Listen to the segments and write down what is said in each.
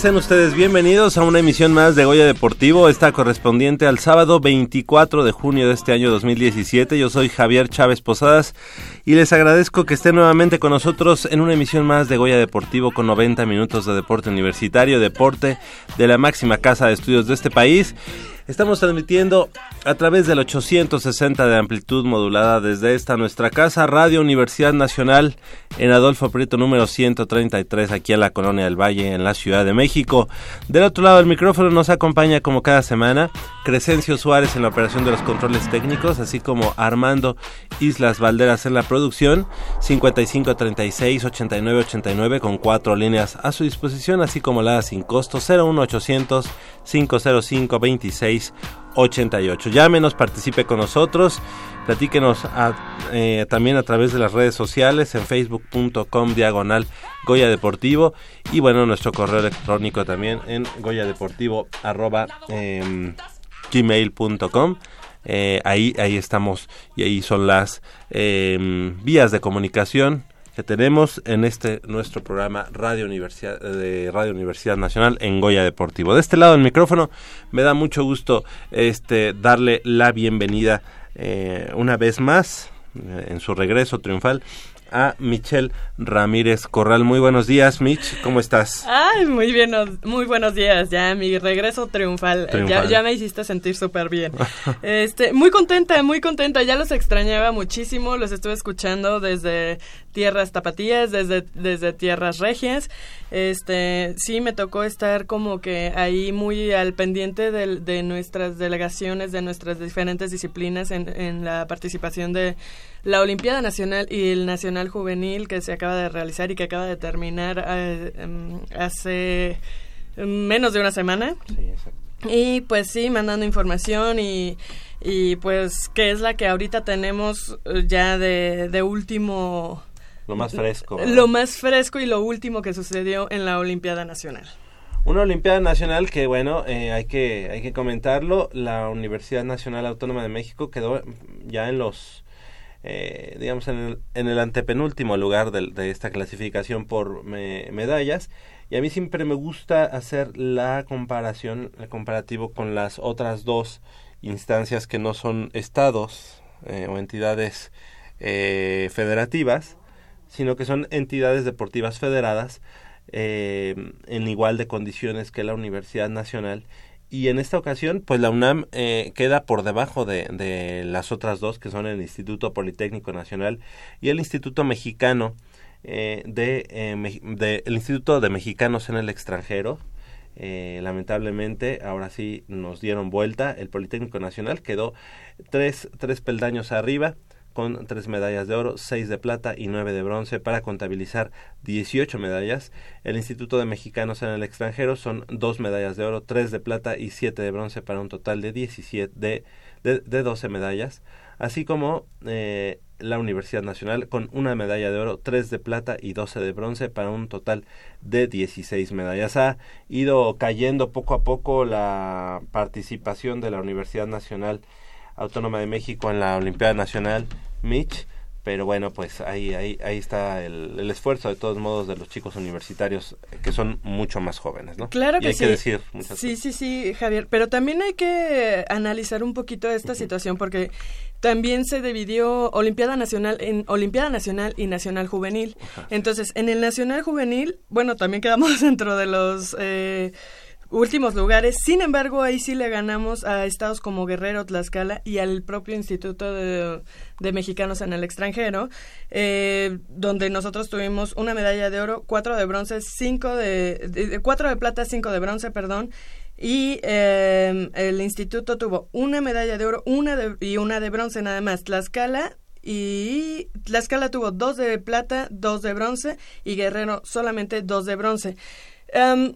Sean ustedes bienvenidos a una emisión más de Goya Deportivo, esta correspondiente al sábado 24 de junio de este año 2017. Yo soy Javier Chávez Posadas y les agradezco que estén nuevamente con nosotros en una emisión más de Goya Deportivo con 90 minutos de deporte universitario, deporte de la máxima casa de estudios de este país. Estamos transmitiendo a través del 860 de amplitud modulada desde esta nuestra casa, Radio Universidad Nacional, en Adolfo Prieto número 133, aquí en la Colonia del Valle, en la Ciudad de México. Del otro lado del micrófono nos acompaña como cada semana Crescencio Suárez en la operación de los controles técnicos, así como Armando Islas Valderas en la producción, 5536 8989 con cuatro líneas a su disposición, así como la sin costo 01800 505 26 88. Llámenos, participe con nosotros, platíquenos eh, también a través de las redes sociales en facebook.com diagonal Goya Deportivo y bueno, nuestro correo electrónico también en goyadeportivo arroba em, gmail.com. Eh, ahí, ahí estamos y ahí son las em, vías de comunicación que tenemos en este nuestro programa Radio Universidad de Radio Universidad Nacional en Goya Deportivo. De este lado del micrófono me da mucho gusto este darle la bienvenida eh, una vez más eh, en su regreso triunfal a Michelle Ramírez Corral. Muy buenos días, Mitch, ¿cómo estás? Ay, muy bien, muy buenos días. Ya mi regreso triunfal. Triunfal. Ya, ya me hiciste sentir súper bien. Este, muy contenta, muy contenta. Ya los extrañaba muchísimo. Los estuve escuchando desde tierras tapatías, desde, desde tierras regias. Este, sí, me tocó estar como que ahí muy al pendiente del- de, nuestras delegaciones, de nuestras diferentes disciplinas en, en la participación de la Olimpiada Nacional y el Nacional Juvenil que se acaba de realizar y que acaba de terminar eh, em, hace menos de una semana. Y pues sí, mandando información y, y pues que es la que ahorita tenemos eh, ya de, de último... Lo más fresco. Lo más fresco y lo último que sucedió en la Olimpiada Nacional. Una Olimpiada Nacional que, bueno, eh, hay, que, hay que comentarlo. La Universidad Nacional Autónoma de México quedó ya en los, eh, digamos, en el, en el antepenúltimo lugar del- de, esta clasificación por me- medallas. Y a mí siempre me gusta hacer la comparación, el comparativo con las otras dos instancias que no son estados eh, o entidades eh, federativas, sino que son entidades deportivas federadas eh, en igual de condiciones que la Universidad Nacional. Y en esta ocasión, pues la UNAM eh, queda por debajo de, de las otras dos, que son el Instituto Politécnico Nacional y el Instituto Mexicano eh, de, eh, de- el Instituto de Mexicanos en el extranjero. Eh, lamentablemente, ahora sí nos dieron vuelta. El Politécnico Nacional quedó tres, tres peldaños arriba con tres medallas de oro, seis de plata y nueve de bronce para contabilizar 18 medallas. El Instituto de Mexicanos en el extranjero son dos medallas de oro, tres de plata y siete de bronce para un total de 17 de, de, de 12 medallas, así como eh, la Universidad Nacional con una medalla de oro, tres de plata y 12 de bronce para un total de 16 medallas. Ha ido cayendo poco a poco la participación de la Universidad Nacional Autónoma de México en la Olimpiada Nacional, Mitch, pero bueno, pues ahí, ahí, ahí está el, el, esfuerzo de todos modos de los chicos universitarios que son mucho más jóvenes, ¿no? Claro y que hay sí. que decir muchas sí, cosas. sí, sí, Javier, pero también hay que analizar un poquito esta situación porque también se dividió Olimpiada Nacional en Olimpiada Nacional y Nacional Juvenil. Entonces, en el Nacional Juvenil, bueno, también quedamos dentro de los... Eh, últimos lugares. Sin embargo, ahí sí le ganamos a estados como Guerrero, Tlaxcala y al propio Instituto de, Mexicanos en el extranjero, eh, donde nosotros tuvimos una medalla de oro, cuatro de bronce, cinco de, cuatro de plata, cinco de bronce, perdón. Y eh, el instituto tuvo una medalla de oro, una de, y una de bronce nada más. Tlaxcala y Tlaxcala tuvo dos de plata, dos de bronce y Guerrero solamente dos de bronce. Um,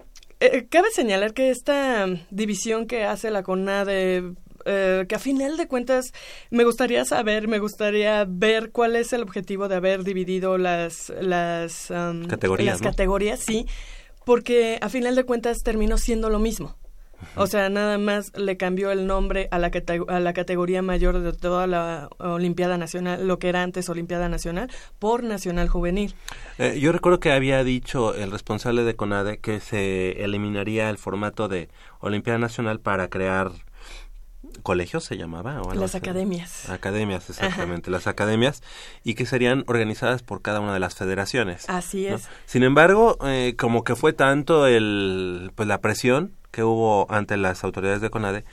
eh, cabe señalar que esta división que hace la CONADE eh, que a final de cuentas me gustaría saber, me gustaría ver cuál es el objetivo de haber dividido las, las, um, categorías, las ¿no? categorías, sí, porque a final de cuentas terminó siendo lo mismo. O sea, nada más le cambió el nombre a la, categoría mayor de toda la Olimpiada Nacional, lo que era antes Olimpiada Nacional, por Nacional Juvenil. Eh, yo recuerdo que había dicho el responsable de CONADE que se eliminaría el formato de Olimpiada Nacional para crear colegios se llamaba o las academias academias exactamente Ajá. las academias y que serían organizadas por cada una de las federaciones así es ¿no? sin embargo eh, como que fue tanto el pues la presión que hubo ante las autoridades de CONADE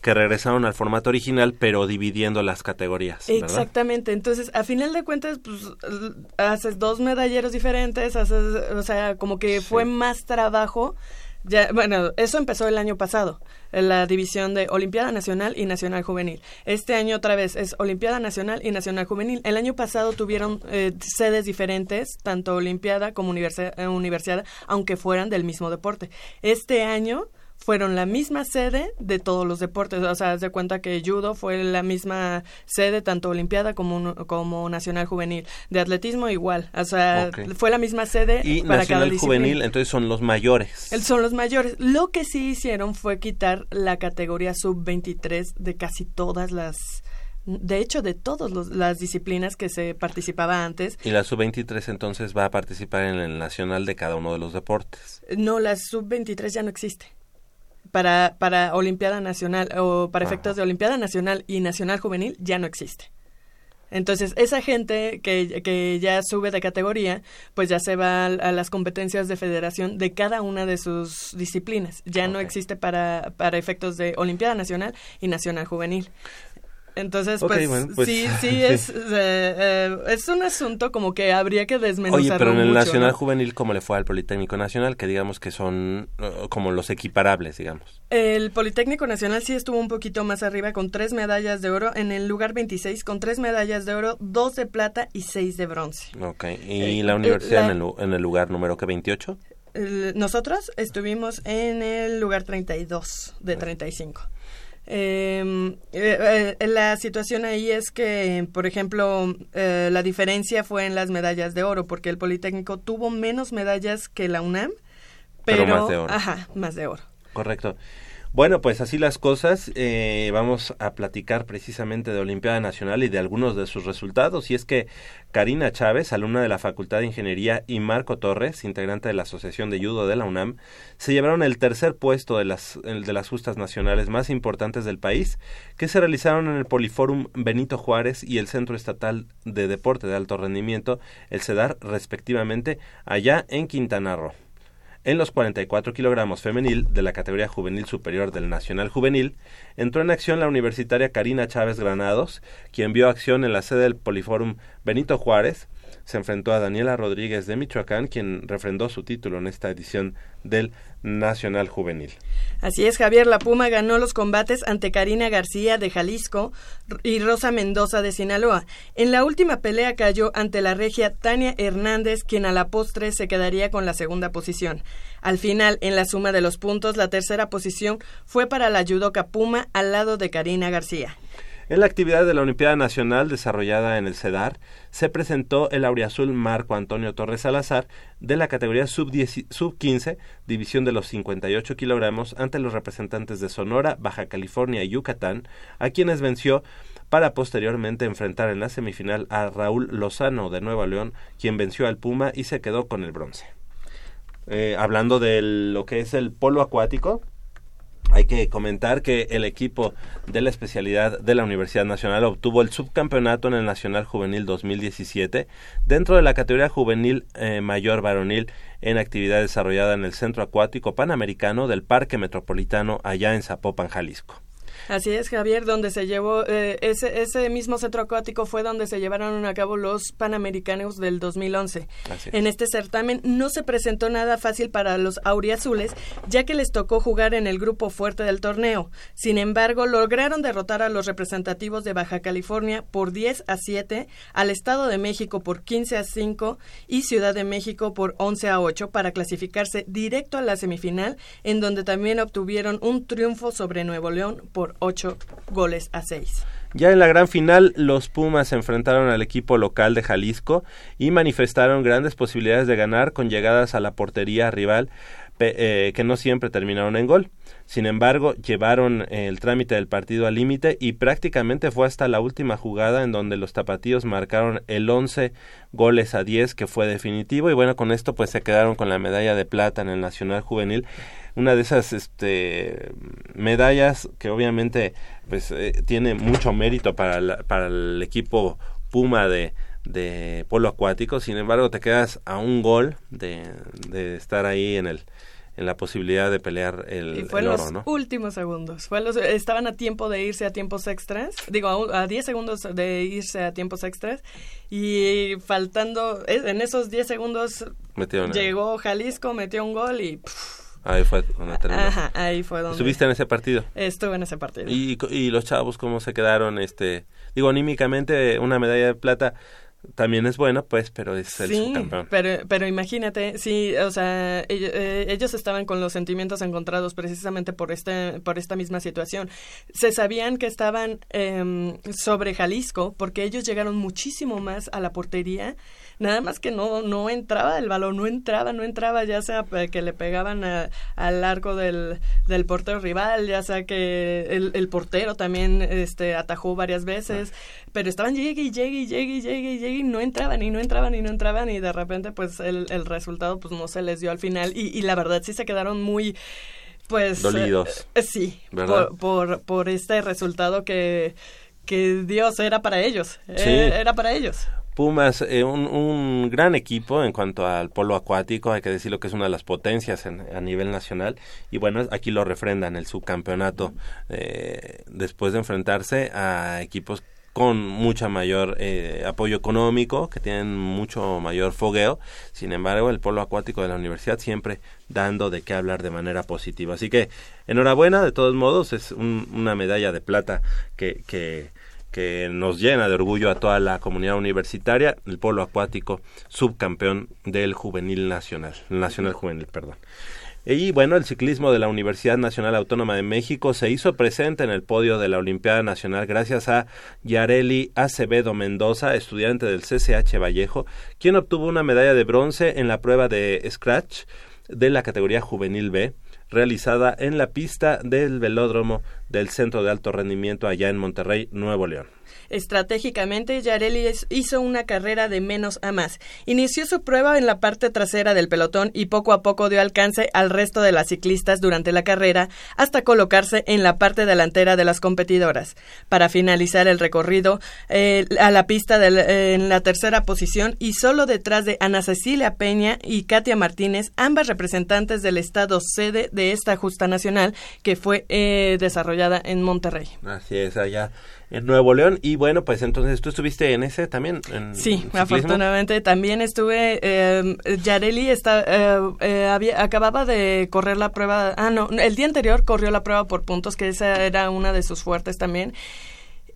que regresaron al formato original, pero dividiendo las categorías. ¿verdad? Exactamente. Entonces, a final de cuentas, pues haces dos medalleros diferentes, haces, o sea, como que sí. fue más trabajo. Ya, bueno, eso empezó el año pasado, la división de Olimpiada Nacional y Nacional Juvenil. Este año otra vez es Olimpiada Nacional y Nacional Juvenil. El año pasado tuvieron eh, sedes diferentes, tanto Olimpiada como eh, universidad, aunque fueran del mismo deporte. Este año fueron la misma sede de todos los deportes. O sea, haz de cuenta que judo fue la misma sede, tanto olimpiada como, como nacional juvenil. De atletismo igual. O sea, okay. fue la misma sede y para nacional cada disciplina. juvenil, entonces son los mayores. Son los mayores. Lo que sí hicieron fue quitar la categoría sub-23 de casi todas las de hecho, de todas las disciplinas que se participaba antes. ¿Y la sub-23 entonces va a participar en el nacional de cada uno de los deportes? No, la sub-23 ya no existe para, para Olimpiada Nacional o para efectos de Olimpiada Nacional y Nacional Juvenil ya no existe. Entonces, esa gente que, que ya sube de categoría, pues ya se va a, a, las competencias de federación de cada una de sus disciplinas. Ya okay. no existe para, para efectos de Olimpiada Nacional y Nacional Juvenil. Entonces, pues, bueno, pues, sí, sí, es, eh, eh, es un asunto como que habría que desmenuzarlo Oye, pero en el mucho, Nacional ¿no? Juvenil, ¿cómo le fue al Politécnico Nacional? Que digamos que son uh, como los equiparables, digamos. El Politécnico Nacional sí estuvo un poquito más arriba con tres medallas de oro, en el lugar 26 con tres medallas de oro, dos de plata y seis de bronce. Ok, ¿y eh, la universidad la, en, el, en, el, lugar número que 28? nosotros estuvimos en el lugar 32 de 35. Eh, eh, eh, la situación ahí es que, por ejemplo, eh, la diferencia fue en las medallas de oro, porque el Politécnico tuvo menos medallas que la UNAM, pero, pero más de oro. Ajá, más de oro. Correcto. Bueno, pues así las cosas. Eh, vamos a platicar precisamente de Olimpiada Nacional y de algunos de sus resultados. Y es que Karina Chávez, alumna de la Facultad de Ingeniería, y Marco Torres, integrante de la Asociación de Judo de la UNAM, se llevaron el tercer puesto de las, de las justas nacionales más importantes del país, que se realizaron en el Poliforum Benito Juárez y el Centro Estatal de Deporte de Alto Rendimiento, el CEDAR, respectivamente, allá en Quintana Roo. En los 44 kilogramos femenil de la categoría juvenil superior del Nacional Juvenil, entró en acción la universitaria Karina Chávez Granados, quien vio acción en la sede del Poliforum Benito Juárez. Se enfrentó a Daniela Rodríguez de Michoacán, quien refrendó su título en esta edición del Nacional Juvenil. Así es, Javier. La Puma ganó los combates ante Karina García de Jalisco y Rosa Mendoza de Sinaloa. En la última pelea cayó ante la regia Tania Hernández, quien a la postre se quedaría con la segunda posición. Al final, en la suma de los puntos, la tercera posición fue para la judoka Puma al lado de Karina García. En la actividad de la Olimpiada Nacional desarrollada en el CEDAR, se presentó el auriazul Marco Antonio Torres Salazar de la categoría sub-15, división de los 58 kilogramos, ante los representantes de Sonora, Baja California y Yucatán, a quienes venció para posteriormente enfrentar en la semifinal a Raúl Lozano de Nueva León, quien venció al Puma y se quedó con el bronce. Eh, hablando de lo que es el polo acuático, hay que comentar que el equipo de la especialidad de la Universidad Nacional obtuvo el subcampeonato en el Nacional Juvenil 2017 dentro de la categoría juvenil eh, mayor varonil en actividad desarrollada en el Centro Acuático Panamericano del Parque Metropolitano allá en Zapopan, Jalisco. Así es, Javier, donde se llevó, eh, ese, ese mismo centro acuático fue donde se llevaron a cabo los Panamericanos del 2011. En este certamen no se presentó nada fácil para los auriazules, ya que les tocó jugar en el grupo fuerte del torneo. Sin embargo, lograron derrotar a los representativos de Baja California por 10 a 7, al Estado de México por 15 a 5 y Ciudad de México por 11 a 8 para clasificarse directo a la semifinal, en donde también obtuvieron un triunfo sobre Nuevo León por ocho goles a seis. Ya en la gran final, los Pumas se enfrentaron al equipo local de Jalisco y manifestaron grandes posibilidades de ganar con llegadas a la portería rival eh, que no siempre terminaron en gol. Sin embargo, llevaron el trámite del partido al límite y prácticamente fue hasta la última jugada en donde los tapatíos marcaron el 11 goles a 10 que fue definitivo y bueno, con esto pues se quedaron con la medalla de plata en el Nacional Juvenil una de esas este, medallas que obviamente pues eh, tiene mucho mérito para, para el equipo Puma de, de polo acuático, sin embargo te quedas a un gol de, de estar ahí en el en la posibilidad de pelear el, y fue el los oro, ¿no? últimos segundos. Fue los, estaban a tiempo de irse a tiempos extras, digo, a, 10 segundos de irse a tiempos extras y faltando, en esos 10 segundos Metieron llegó Jalisco, metió un gol y Ahí fue donde terminó. ajá, ahí fue donde ¿Estuviste en ese partido? estuve en ese partido. Y, y los chavos cómo se quedaron este digo anímicamente una medalla de plata también es buena pues pero es el Sí, subcampeón pero, pero imagínate, sí, o sea, ellos, eh, ellos estaban con los sentimientos encontrados precisamente por este, por esta misma situación. Se sabían que estaban em, sobre Jalisco porque ellos llegaron muchísimo más a la portería, nada más que no, no entraba el balón, no entraba, no entraba, ya sea que le pegaban a- al arco del, del portero rival, ya sea que el, el portero también este, atajó varias veces, pero estaban llegue y llegue y llegue y llegue y llegue y no entraban y no entraban y no entraban y de repente pues el, el resultado pues no se les dio al final y, y la verdad sí se quedaron muy pues Dolidos. eh, sí ¿Verdad? por, por por este resultado que que Dios era para ellos eh, era para ellos Pumas, eh, un, gran equipo en cuanto al polo acuático, hay que decirlo que es una de las potencias en- a nivel nacional. Y bueno, aquí lo refrendan el subcampeonato eh, después de enfrentarse a equipos con mucha mayor eh, apoyo económico, que tienen mucho mayor fogueo. Sin embargo, el polo acuático de la universidad siempre dando de qué hablar de manera positiva. Así que enhorabuena, de todos modos, es un- una medalla de plata que, que, que nos llena de orgullo a toda la comunidad universitaria, el polo acuático subcampeón del juvenil nacional, nacional juvenil, perdón. Y bueno, el ciclismo de la Universidad Nacional Autónoma de México se hizo presente en el podio de la Olimpiada Nacional gracias a Yareli Acevedo Mendoza, estudiante del CCH Vallejo, quien obtuvo una medalla de bronce en la prueba de Scratch de la categoría Juvenil B, realizada en la pista del velódromo del Centro de Alto Rendimiento allá en Monterrey, Nuevo León. Estratégicamente, Yareli hizo una carrera de menos a más. Inició su prueba en la parte trasera del pelotón y poco a poco dio alcance al resto de las ciclistas durante la carrera hasta colocarse en la parte delantera de las competidoras. Para finalizar el recorrido eh, a la pista en la tercera posición y solo detrás de Ana Cecilia Peña y Katia Martínez, ambas representantes del estado sede de esta justa nacional que fue eh, desarrollada en Monterrey. Así es, allá en Nuevo León. Y bueno, pues entonces tú estuviste en ese también. En sí, ciclismo? afortunadamente también estuve. Eh, Yareli está, eh, eh, había, acababa de correr la prueba. Ah, no, el día anterior corrió la prueba por puntos, que esa era una de sus fuertes también.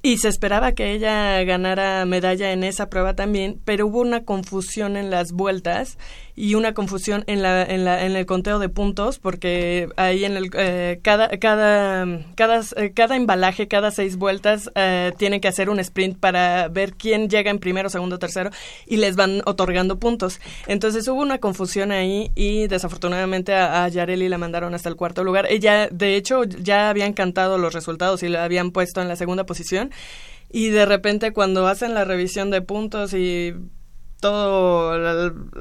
Y se esperaba que ella ganara medalla en esa prueba también, pero hubo una confusión en las vueltas y una confusión en la en la en el conteo de puntos porque ahí en el eh, cada cada cada eh, cada embalaje cada seis vueltas eh, tienen que hacer un sprint para ver quién llega en primero segundo tercero y les van otorgando puntos. Entonces hubo una confusión ahí y desafortunadamente a, a Yareli la mandaron hasta el cuarto lugar. Ella de hecho ya habían cantado los resultados y la habían puesto en la segunda posición y de repente cuando hacen la revisión de puntos y todo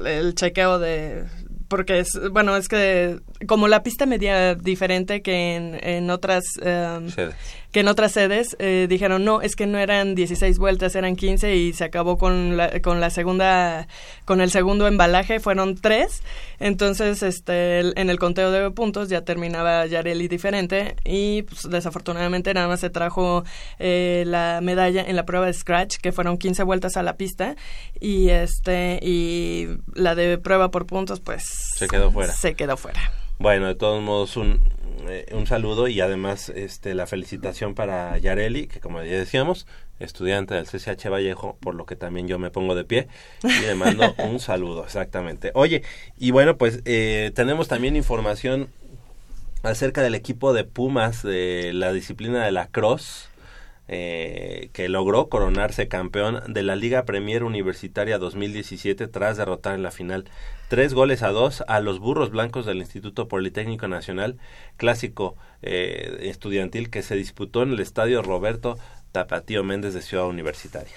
el, chequeo de porque es bueno es que como la pista medía diferente que en, en otras um. Que en otras sedes eh, dijeron no es que no eran 16 vueltas eran 15 y se acabó con la, con la segunda con el segundo embalaje fueron tres entonces este el- en el conteo de puntos ya terminaba Yareli diferente y pues, desafortunadamente nada más se trajo eh, la medalla en la prueba de scratch que fueron 15 vueltas a la pista y este y la de prueba por puntos pues Se quedó fuera. se quedó fuera Bueno, de todos modos, un, eh, un saludo y además este, la felicitación para Yareli, que como ya decíamos, estudiante del CCH Vallejo, por lo que también yo me pongo de pie y le mando un saludo, exactamente. Oye, y bueno, pues eh, tenemos también información acerca del equipo de Pumas de la disciplina de la cross. Eh, que logró coronarse campeón de la Liga Premier Universitaria 2017 tras derrotar en la final tres goles a dos a los burros blancos del Instituto Politécnico Nacional, clásico eh, estudiantil que se disputó en el estadio Roberto Tapatío Méndez de Ciudad Universitaria.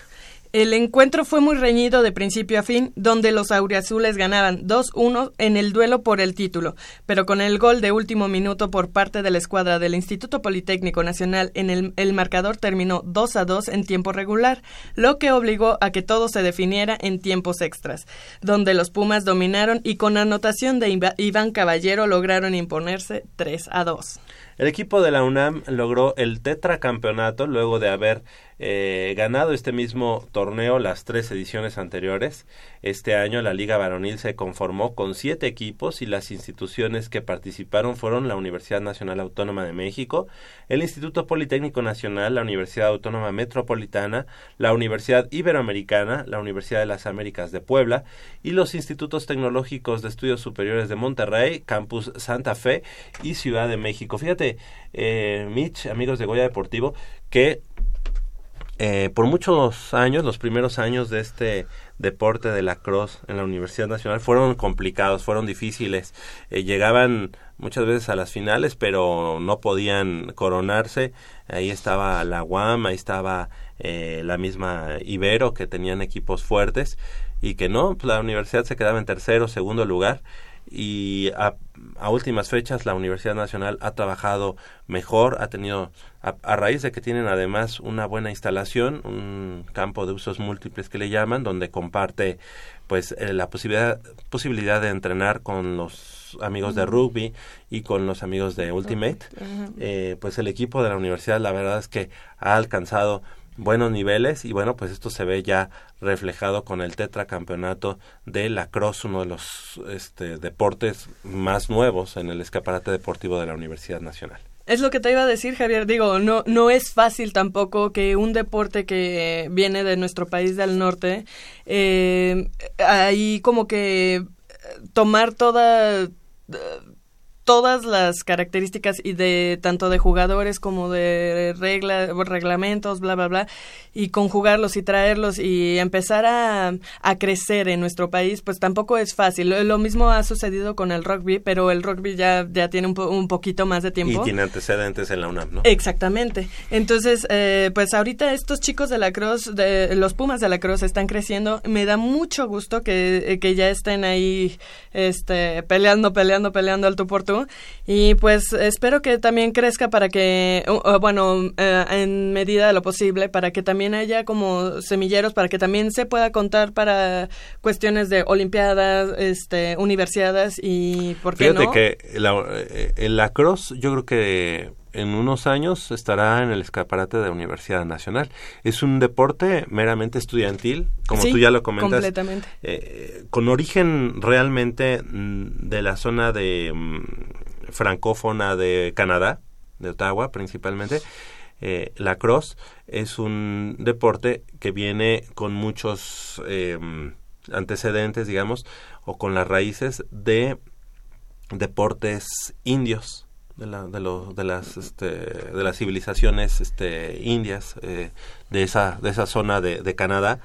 El encuentro fue muy reñido de principio a fin, donde los auriazules ganaban 2-1 en el duelo por el título, pero con el gol de último minuto por parte de la escuadra del Instituto Politécnico Nacional en el, el marcador terminó 2-2 en tiempo regular, lo que obligó a que todo se definiera en tiempos extras, donde los Pumas dominaron y con anotación de Iván Caballero lograron imponerse 3-2. El equipo de la UNAM logró el tetracampeonato luego de haber eh, ganado este mismo torneo las tres ediciones anteriores. Este año la Liga Varonil se conformó con siete equipos y las instituciones que participaron fueron la Universidad Nacional Autónoma de México, el Instituto Politécnico Nacional, la Universidad Autónoma Metropolitana, la Universidad Iberoamericana, la Universidad de las Américas de Puebla y los Institutos Tecnológicos de Estudios Superiores de Monterrey, Campus Santa Fe y Ciudad de México. Fíjate, eh, Mitch, amigos de Goya Deportivo, que eh, por muchos años, los primeros años de este deporte de la cross en la Universidad Nacional fueron complicados, fueron difíciles. Eh, llegaban muchas veces a las finales, pero no podían coronarse. Ahí estaba la UAM, ahí estaba eh, la misma Ibero, que tenían equipos fuertes, y que no, pues la universidad se quedaba en tercero, segundo lugar y a, a, últimas fechas la Universidad Nacional ha trabajado mejor, ha tenido, a, a, raíz de que tienen además una buena instalación, un campo de usos múltiples que le llaman, donde comparte pues eh, la posibilidad, posibilidad de entrenar con los amigos de rugby y con los amigos de Ultimate, eh, pues el equipo de la universidad la verdad es que ha alcanzado buenos niveles y bueno pues esto se ve ya reflejado con el tetracampeonato de la cross uno de los este, deportes más nuevos en el escaparate deportivo de la Universidad Nacional es lo que te iba a decir, Javier. Digo, no, no es fácil tampoco que un deporte que viene de nuestro país del norte, eh, ahí como que tomar toda todas las características y de tanto de jugadores como de regla, reglamentos, bla, bla, bla, y conjugarlos y traerlos y empezar a, a crecer en nuestro país, pues tampoco es fácil. Lo, lo, mismo ha sucedido con el rugby, pero el rugby ya, ya tiene un, po, un poquito más de tiempo. Y tiene antecedentes en la UNAM, ¿no? Exactamente. Entonces, eh, pues ahorita estos chicos de la Cruz, de, los Pumas de la Cruz están creciendo. Me da mucho gusto que, que ya estén ahí este, peleando, peleando, peleando al tu por Y pues espero que también crezca para que, uh, bueno, uh, en medida de lo posible, para que también haya como semilleros, para que también se pueda contar para cuestiones de olimpiadas, este, universidades y, ¿por qué Fíjate no? que la, eh, el lacrosse yo creo que en unos años estará en el escaparate de la Universidad Nacional. Es un deporte meramente estudiantil, como Sí, tú ya lo comentas. completamente. eh, con origen realmente mm, de la zona de mm, francófona de Canadá, de Ottawa principalmente. Eh, la cross es un deporte que viene con muchos eh, antecedentes, digamos, o con las raíces de deportes indios de, la, de, lo- de las este, de las civilizaciones este, indias eh, de esa de esa zona de, de Canadá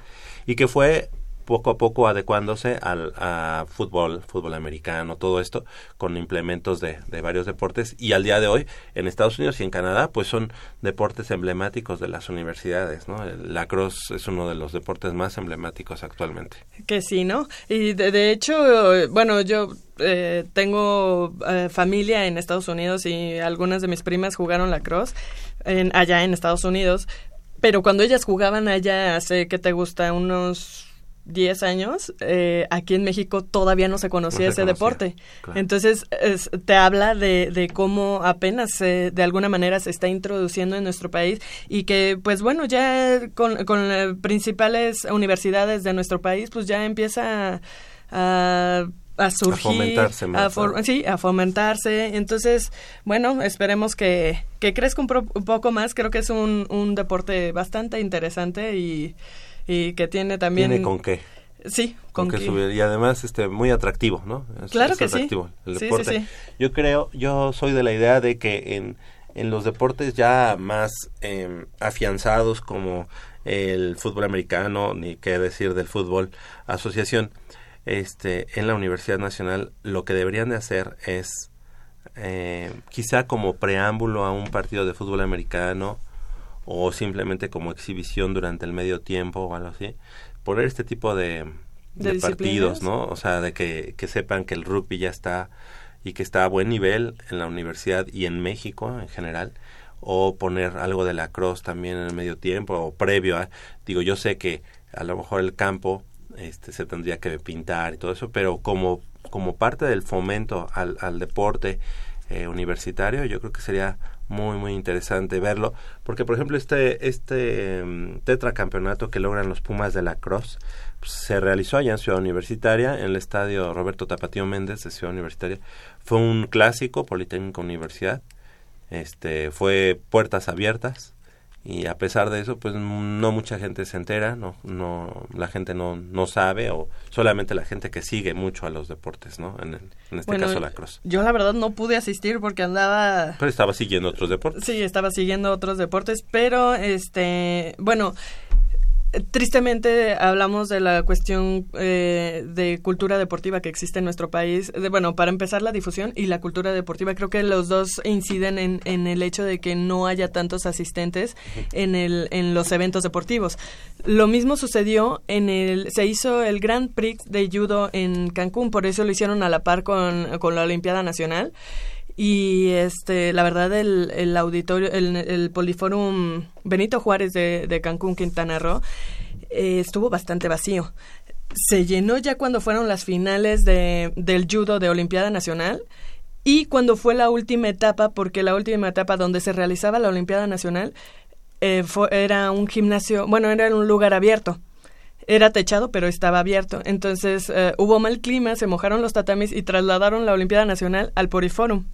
y que fue poco a poco adecuándose al a fútbol fútbol americano todo esto con implementos de, varios deportes y al día de hoy en Estados Unidos y en Canadá pues son deportes emblemáticos de las universidades no el lacrosse es uno de los deportes más emblemáticos actualmente Que sí, ¿no? Y de, de hecho, bueno, yo eh, tengo eh, familia en Estados Unidos y algunas de mis primas jugaron lacrosse en, allá en Estados Unidos, pero cuando ellas jugaban allá hace, ¿qué te gusta? Unos 10 años, eh, aquí en México todavía no se conocía No se ese conocía, deporte. claro. Entonces, es- te habla de, de cómo apenas se- de alguna manera se está introduciendo en nuestro país y que, pues bueno, ya con, con eh, principales universidades de nuestro país, pues ya empieza a, a surgir. fomentarse más, a for- ¿no? Sí, a fomentarse. Entonces, bueno, esperemos que, que crezca un, pro- un poco más. Creo que es un, un deporte bastante interesante y, y que tiene también... tiene con qué. Sí, con, con que que- subir. Y además este muy atractivo no Es- Claro es que sí. Sí, sí, sí. yo creo yo soy de la idea de que en en los deportes ya más eh, afianzados como el fútbol americano ni qué decir del fútbol asociación este en la Universidad Nacional lo que deberían de hacer es eh, quizá como preámbulo a un partido de fútbol americano o simplemente como exhibición durante el medio tiempo o algo así, poner este tipo de, ¿De de partidos? ¿no? O sea, de que, que sepan que el rugby ya está y que está a buen nivel en la universidad y en México en general, o poner algo de la cross también en el medio tiempo o previo a, digo, yo sé que a lo mejor el campo este se tendría que pintar y todo eso, pero como como parte del fomento al, al deporte eh, universitario, yo creo que sería muy muy interesante verlo, porque por ejemplo este este mm, tetracampeonato que logran los Pumas de la Cross pues, se realizó allá en Ciudad Universitaria, en el estadio Roberto Tapatío Méndez de Ciudad Universitaria. Fue un clásico Politécnico Universidad. Este fue puertas abiertas y a pesar de eso pues no mucha gente se entera no no la gente no no sabe o solamente la gente que sigue mucho a los deportes no en, el- en este Bueno, caso la cross Yo la verdad no pude asistir porque andaba pero estaba siguiendo otros deportes. Sí, estaba siguiendo otros deportes, pero este, bueno, tristemente hablamos de la cuestión eh, de cultura deportiva que existe en nuestro país. Bueno, para empezar la difusión y la cultura deportiva, creo que los dos inciden en, en el hecho de que no haya tantos asistentes en el en los eventos deportivos. Lo mismo sucedió en el se hizo el Grand Prix de judo en Cancún, por eso lo hicieron a la par con la Olimpiada Nacional. Y este, la verdad, el, el auditorio, el, el Poliforum Benito Juárez de, de Cancún, Quintana Roo, eh, estuvo bastante vacío. Se llenó ya cuando fueron las finales de, del judo de Olimpiada Nacional y cuando fue la última etapa, porque la última etapa donde se realizaba la Olimpiada Nacional eh, fue- era un gimnasio, bueno, era un lugar abierto. Era techado, pero estaba abierto. Entonces eh, hubo mal clima, se mojaron los tatamis y trasladaron la Olimpiada Nacional al Poriforum.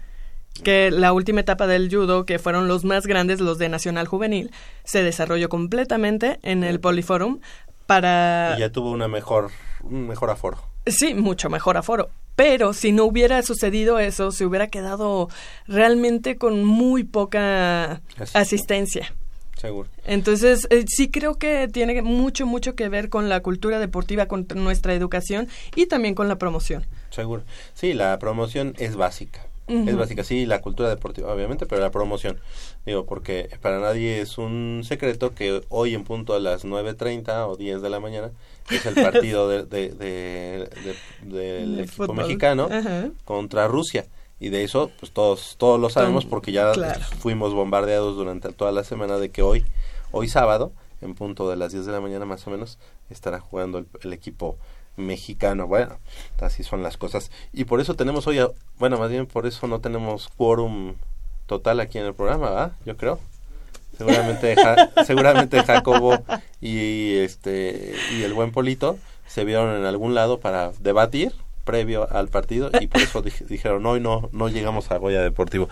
Que la última etapa del judo, que fueron los más grandes, los de Nacional Juvenil, se desarrolló completamente en el Poliforum para... y ya tuvo una mejor un mejor aforo Sí, mucho mejor aforo. Pero si no hubiera sucedido eso, se hubiera quedado realmente con muy poca Así. asistencia. seguro Entonces, eh, sí creo que tiene mucho, mucho que ver con la cultura deportiva, con nuestra educación y también con la promoción. seguro sí la promoción es básica Es básica sí la cultura deportiva obviamente pero la promoción. Digo porque para nadie es un secreto que hoy en punto a las 9.30 o 10 de la mañana es el partido de, de- de- de- del equipo mexicano contra Rusia. Y de eso pues todos todos lo sabemos porque ya claro. fuimos bombardeados durante toda la semana de que hoy hoy sábado en punto de las 10 de la mañana más o menos estará jugando el, el equipo mexicano. Bueno, así son las cosas. Y por eso tenemos hoy, a- bueno, más bien por eso no tenemos quórum total aquí en el programa, ¿va? Yo creo. Seguramente, Ja- seguramente Jacobo y este y el buen Polito se vieron en algún lado para debatir previo al partido y por eso dij- dijeron hoy no no llegamos a Goya Deportivo.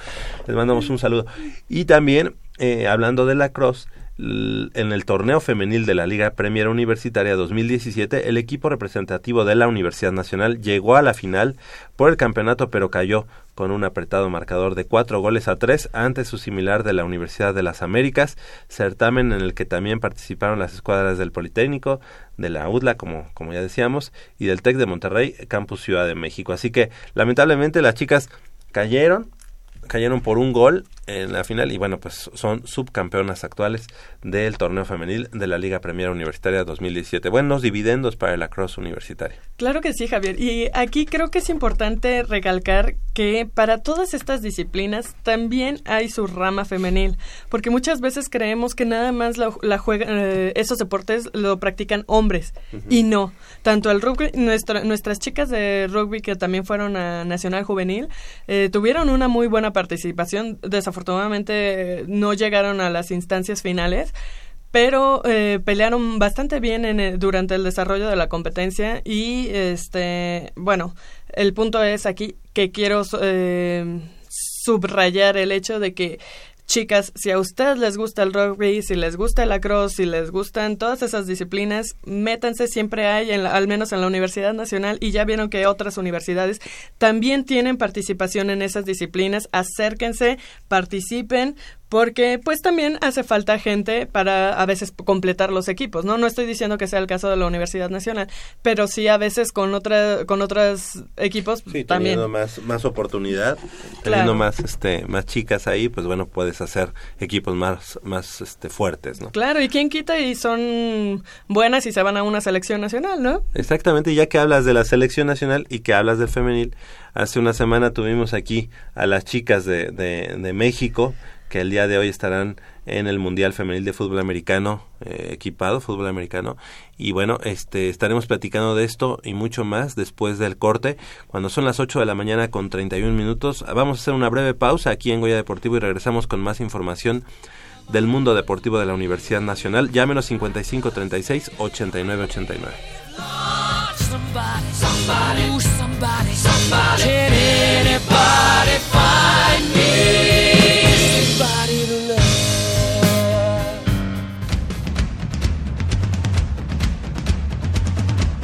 Les mandamos un saludo. Y también eh, hablando de la cross en el torneo femenil de la Liga Premier Universitaria 2017, el equipo representativo de la Universidad Nacional llegó a la final por el campeonato, pero cayó con un apretado marcador de cuatro goles a tres ante su similar de la Universidad de las Américas, certamen en el que también participaron las escuadras del Politécnico, de la UDLA, como, como ya decíamos, y del TEC de Monterrey, Campus Ciudad de México. Así que, lamentablemente, las chicas cayeron, cayeron por un gol en la final y bueno, pues son subcampeonas actuales del torneo femenil de la Liga Premier Universitaria 2017. Buenos dividendos para la cross universitaria. Claro que sí, Javier. Y aquí creo que es importante recalcar que para todas estas disciplinas también hay su rama femenil, porque muchas veces creemos que nada más la, la juega- eh, esos deportes lo practican hombres y no. Tanto el rugby, nuestra- nuestras chicas de rugby que también fueron a Nacional Juvenil eh, tuvieron una muy buena participación. Desafortunadamente eh, no llegaron a las instancias finales pero eh, pelearon bastante bien en el- durante el desarrollo de la competencia y este bueno el punto es aquí que quiero eh, subrayar el hecho de que chicas si a ustedes les gusta el rugby si les gusta el cross si les gustan todas esas disciplinas métanse siempre hay en la- al menos en la Universidad Nacional y ya vieron que otras universidades también tienen participación en esas disciplinas. Acérquense participen porque pues también hace falta gente para a veces completar los equipos, ¿no? No estoy diciendo que sea el caso de la Universidad Nacional, pero sí a veces con otra con otros equipos Sí, también. teniendo más, más oportunidad, Claro. teniendo más, este, más chicas ahí, pues bueno, puedes hacer equipos más, más, este, fuertes, ¿no? Claro, y quién quita y son buenas y se van a una selección nacional, ¿no? Exactamente, ya que hablas de la selección nacional y que hablas del femenil, hace una semana tuvimos aquí a las chicas de, de, de México, que el día de hoy estarán en el Mundial Femenil de Fútbol Americano, eh, equipado, fútbol americano, y bueno, este, estaremos platicando de esto y mucho más después del corte, cuando son las 8 de la mañana con 31 minutos. Vamos a hacer una breve pausa aquí en Goya Deportivo y regresamos con más información del mundo deportivo de la Universidad Nacional. Llámenos 55 36 89 89. Somebody, somebody, somebody,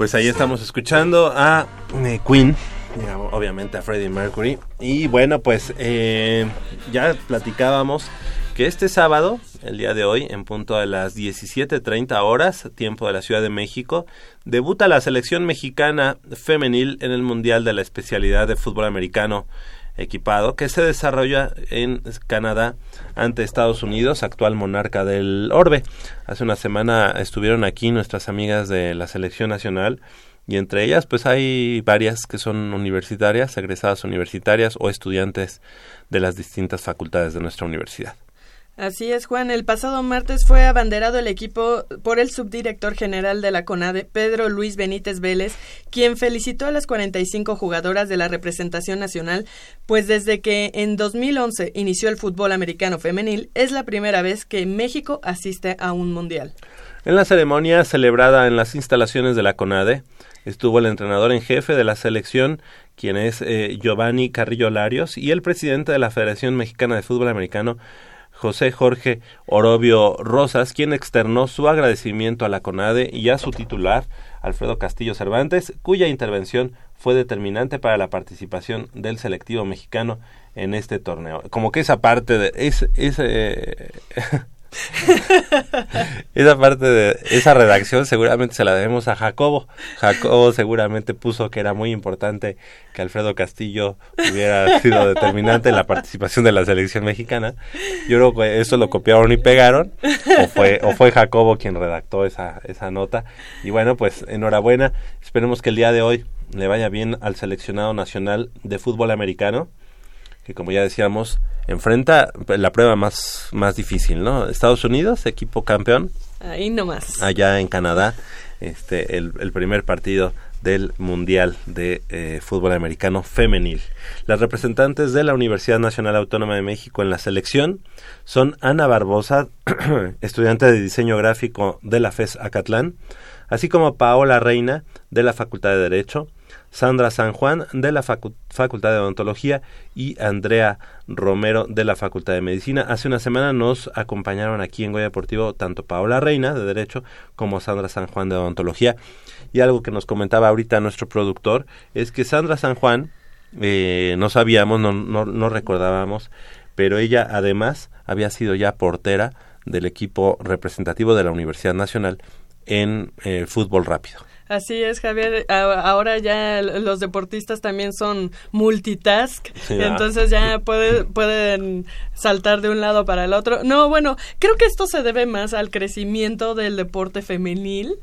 Pues ahí estamos escuchando a eh, Queen, a- obviamente a Freddie Mercury. Y bueno, pues eh, ya platicábamos que este sábado, el día de hoy, en punto de las 17.30 horas, tiempo de la Ciudad de México, debuta la selección mexicana femenil en el Mundial de la especialidad de fútbol americano equipado que se desarrolla en Canadá ante Estados Unidos, actual monarca del orbe. Hace una semana estuvieron aquí nuestras amigas de la selección nacional y entre ellas pues hay varias que son universitarias, egresadas universitarias o estudiantes de las distintas facultades de nuestra universidad. Así es, Juan. El pasado martes fue abanderado el equipo por el subdirector general de la CONADE, Pedro Luis Benítez Vélez, quien felicitó a las 45 jugadoras de la representación nacional, pues desde que en 2011 inició el fútbol americano femenil, es la primera vez que México asiste a un mundial. En la ceremonia celebrada en las instalaciones de la CONADE, estuvo el entrenador en jefe de la selección, quien es eh, Giovanni Carrillo Larios, y el presidente de la Federación Mexicana de Fútbol Americano, José Jorge Orobio Rosas, quien externó su agradecimiento a la CONADE y a su titular, Alfredo Castillo Cervantes, cuya intervención fue determinante para la participación del selectivo mexicano en este torneo. Como que esa parte de... Es, eh, esa parte de esa redacción seguramente se la debemos a Jacobo. Jacobo seguramente puso que era muy importante que Alfredo Castillo hubiera sido determinante en la participación de la selección mexicana. Yo creo que eso lo copiaron y pegaron, o fue, o fue Jacobo quien redactó esa, esa nota. Y bueno, pues enhorabuena. Esperemos que el día de hoy le vaya bien al seleccionado nacional de fútbol americano que como ya decíamos, enfrenta la prueba más, más difícil, ¿no? Estados Unidos, equipo campeón, Ahí nomás. allá en Canadá, este, el, el primer partido del Mundial de eh, Fútbol Americano Femenil. Las representantes de la Universidad Nacional Autónoma de México en la selección son Ana Barbosa, estudiante de diseño gráfico de la FES Acatlán, así como Paola Reina de la Facultad de Derecho, Sandra San Juan de la Facu- Facultad de Odontología y Andrea Romero de la Facultad de Medicina. Hace una semana nos acompañaron aquí en Goya Deportivo tanto Paola Reina de Derecho como Sandra San Juan de Odontología. Y algo que nos comentaba ahorita nuestro productor es que Sandra San Juan, eh, no sabíamos, no, no, no recordábamos, pero ella además había sido ya portera del equipo representativo de la Universidad Nacional en eh, fútbol rápido. Así es, Javier. Ahora ya los deportistas también son multitask, Sí, entonces ya puede- pueden saltar de un lado para el otro. No, bueno, creo que esto se debe más al crecimiento del deporte femenil.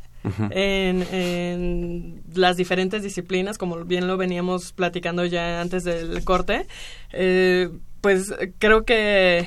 En, en las diferentes disciplinas, como bien lo veníamos platicando ya antes del corte, eh, pues creo que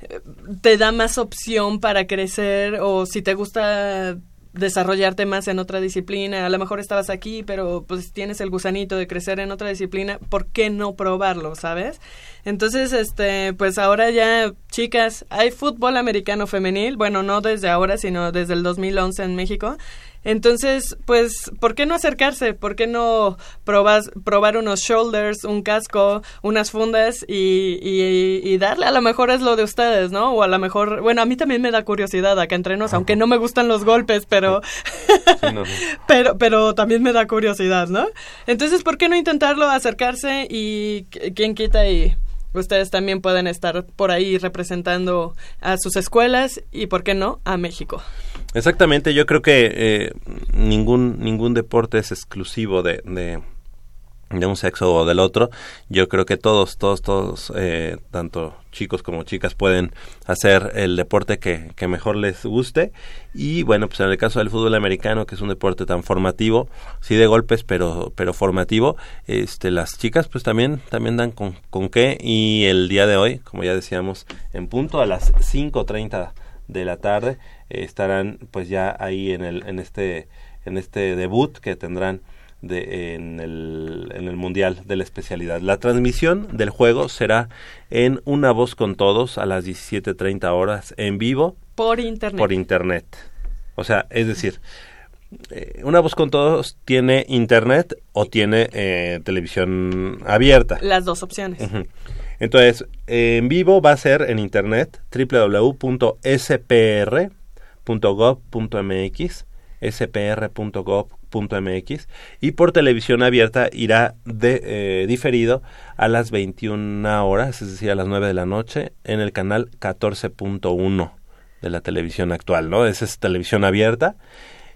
eh, te da más opción para crecer o si te gusta desarrollarte más en otra disciplina, a lo mejor estabas aquí, pero pues tienes el gusanito de crecer en otra disciplina, ¿por qué no probarlo, sabes? Entonces, este, pues ahora ya, chicas, hay fútbol americano femenil, bueno, no desde ahora, sino desde el 2011 en México. Entonces, pues, ¿por qué no acercarse? ¿Por qué no probas, probar unos shoulders, un casco, unas fundas y, y, y darle? A lo mejor es lo de ustedes, ¿no? O a lo mejor, bueno, a mí también me da curiosidad acá entre nos, aunque no me gustan los golpes, pero, Sí, no, no. pero, pero también me da curiosidad, ¿no? Entonces, ¿por qué no intentarlo, acercarse y qu- quién quita y ustedes también pueden estar por ahí representando a sus escuelas y, ¿por qué no?, a México. Exactamente, yo creo que eh, ningún ningún deporte es exclusivo de, de, un sexo o del otro, yo creo que todos, todos, todos, eh, tanto chicos como chicas pueden hacer el deporte que, que mejor les guste. Y bueno, pues en el caso del fútbol americano, que es un deporte tan formativo, sí de golpes, pero, pero formativo, este, las chicas pues también, también dan con, con qué. Y el día de hoy, como ya decíamos, en punto a las 5.30 de la tarde, estarán pues ya ahí en, el, en, este, en este debut que tendrán de, en, el, en el Mundial de la especialidad. La transmisión del juego será en Una Voz con Todos a las 17.30 horas en vivo Por internet. por internet. O sea, es decir, eh, Una Voz con Todos tiene internet o tiene eh, televisión abierta. Las dos opciones. Entonces, eh, en vivo va a ser en internet www.spr.gov.mx spr.gov.mx y por televisión abierta irá de, eh, diferido a las 21 horas, es decir, a las 9 de la noche, en el canal 14.1 de la televisión actual, ¿no? Esa es televisión abierta.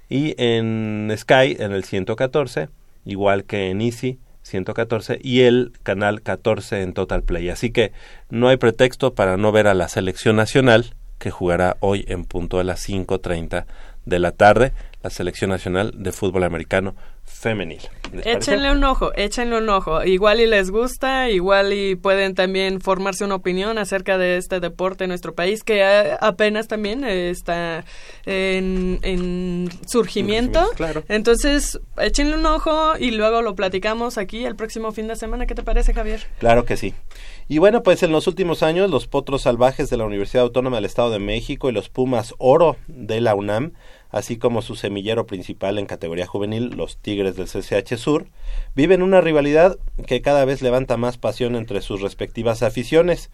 Y en Sky, en el 114, igual que en Easy, 114 y el canal 14 en Total Play. Así que no hay pretexto para no ver a la selección nacional que jugará hoy en punto de las 5.30 de la tarde, la selección nacional de fútbol americano femenil. Échenle un ojo, échenle un ojo. Igual y les gusta, igual y pueden también formarse una opinión acerca de este deporte en nuestro país que eh, apenas también eh, está en, en surgimiento. Claro. Entonces, échenle un ojo y luego lo platicamos aquí el próximo fin de semana. ¿Qué te parece, Javier? Claro que sí. Y bueno, pues en los últimos años los potros salvajes de la Universidad Autónoma del Estado de México y los Pumas Oro de la UNAM, así como su semillero principal en categoría juvenil, los Tigres del CCH Sur, viven una rivalidad que cada vez levanta más pasión entre sus respectivas aficiones.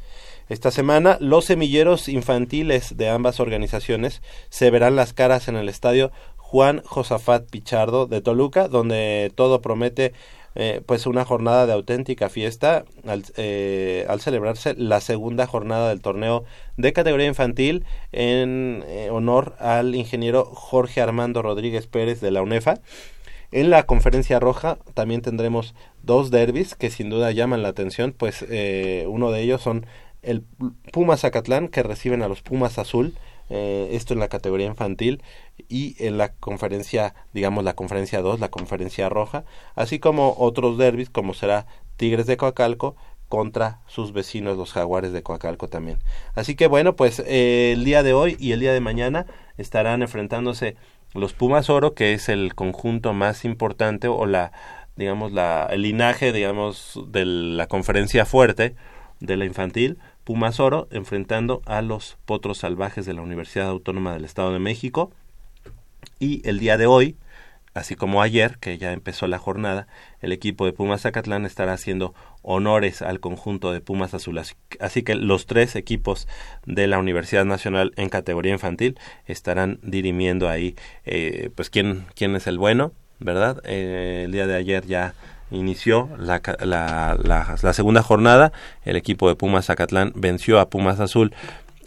Esta semana, los semilleros infantiles de ambas organizaciones se verán las caras en el estadio Juan Josafat Pichardo de Toluca, donde todo promete eh, pues una jornada de auténtica fiesta al, eh, al celebrarse la segunda jornada del torneo de categoría infantil en eh, honor al ingeniero Jorge Armando Rodríguez Pérez de la UNEFA. En la conferencia roja también tendremos dos derbis que sin duda llaman la atención, pues eh, uno de ellos son el Pumas Zacatlán que reciben a los Pumas Azul, eh, esto en la categoría infantil y en la conferencia, digamos la conferencia 2, la conferencia roja, así como otros derbis como será Tigres de Coacalco contra sus vecinos los jaguares de Coacalco también. Así que bueno, pues eh, el día de hoy y el día de mañana estarán enfrentándose los Pumas Oro, que es el conjunto más importante o la digamos la el linaje digamos de la conferencia fuerte de la infantil Pumas Oro enfrentando a los Potros Salvajes de la Universidad Autónoma del Estado de México y el día de hoy así como ayer, que ya empezó la jornada, el equipo de Pumas Zacatlán estará haciendo honores al conjunto de Pumas Azul. Así, que los tres equipos de la Universidad Nacional en categoría infantil estarán dirimiendo ahí, eh, pues, quién, quién es el bueno, ¿verdad? Eh, el día de ayer ya inició la, la segunda jornada. El equipo de Pumas Zacatlán venció a Pumas Azul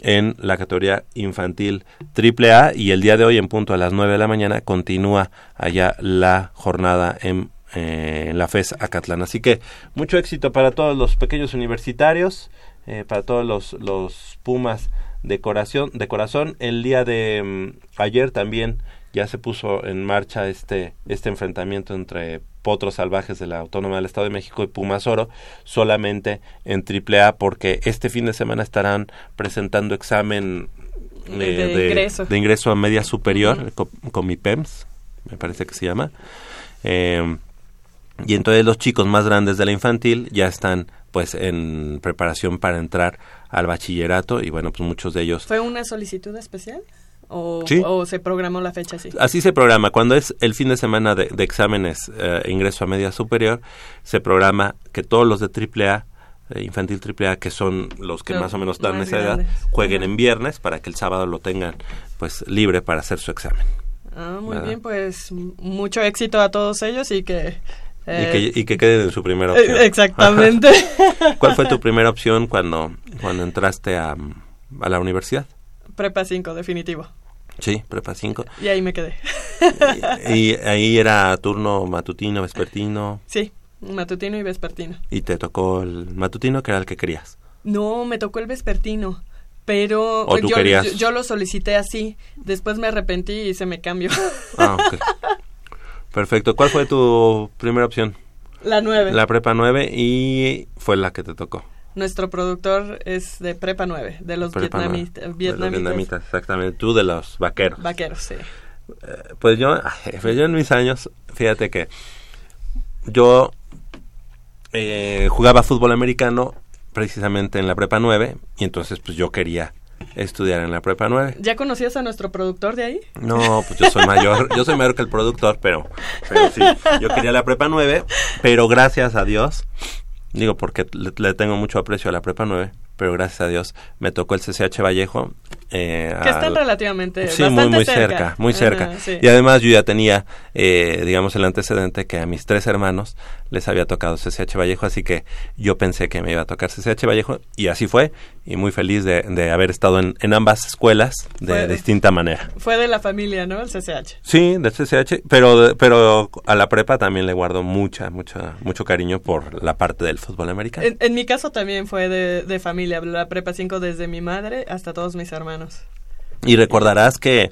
en la categoría infantil triple A y el día de hoy en punto a las 9 de la mañana continúa allá la jornada en, eh, en la FES Acatlán. Así que mucho éxito para todos los pequeños universitarios, eh, para todos los, los Pumas de corazón, de corazón. El día de mm, ayer también ya se puso en marcha este, este enfrentamiento entre potros salvajes de la Autónoma del Estado de México y Pumas Oro solamente en AAA porque este fin de semana estarán presentando examen eh, De ingreso. de ingreso a media superior el co- Comipems me parece que se llama Eh, y entonces los chicos más grandes de la infantil ya están pues en preparación para entrar al bachillerato y bueno pues muchos de ellos ¿Fue una solicitud especial? ¿O, Sí. o se programó la fecha así? Así se programa. Cuando es el fin de semana de, de exámenes eh, ingreso a media superior, se programa que todos los de AAA, eh, infantil AAA, que son los que más o menos dan más esa edad, jueguen en viernes para que el sábado lo tengan pues libre para hacer su examen. Ah, muy bien, pues mucho éxito a todos ellos y que... y, eh, que, y que queden en su primera opción. eh, exactamente. ¿Cuál fue tu primera opción cuando, cuando entraste a, a la universidad? Prepa 5, definitivo. Sí, prepa 5. Y ahí me quedé. y, y ahí era turno matutino, vespertino. Sí, Matutino y vespertino. Y te tocó el matutino, que era el que querías. No, me tocó el vespertino. Pero ¿O tú yo, querías? yo, yo lo solicité así. Después me arrepentí y se me cambió. Ah, ok. Perfecto. ¿Cuál fue tu primera opción? La nueve. La prepa 9 y fue la que te tocó. Nuestro productor es de Prepa 9, de los Prepa nueve. vietnamita- De los vietnamitas. vietnamitas, exactamente. Tú de los vaqueros. Vaqueros, sí. Pues yo, pues yo en mis años, fíjate que yo eh, jugaba fútbol americano precisamente en la prepa 9 y entonces pues yo quería estudiar en la prepa 9. ¿Ya conocías a nuestro productor de ahí? No, pues yo soy mayor, yo soy mayor que el productor, pero, pero sí, yo quería la prepa 9, pero gracias a Dios, digo porque le, le tengo mucho aprecio a la prepa 9, pero gracias a Dios me tocó el CCH Vallejo. Eh, Que están al- relativamente Sí, muy, bastante muy cerca. cerca, muy Ajá, cerca. sí. Y además yo ya tenía, eh, digamos, el antecedente que a mis tres hermanos les había tocado CCH Vallejo, así que yo pensé que me iba a tocar CCH Vallejo y así fue. Y muy feliz de, de haber estado en, en ambas escuelas de distinta manera. Fue de la familia, ¿no? El CCH. Sí, del CCH, pero, pero a la prepa también le guardo mucha, mucha, mucho cariño por la parte del fútbol americano. En, en mi caso también fue de, de familia, la prepa 5 desde mi madre hasta todos mis hermanos. Y recordarás que,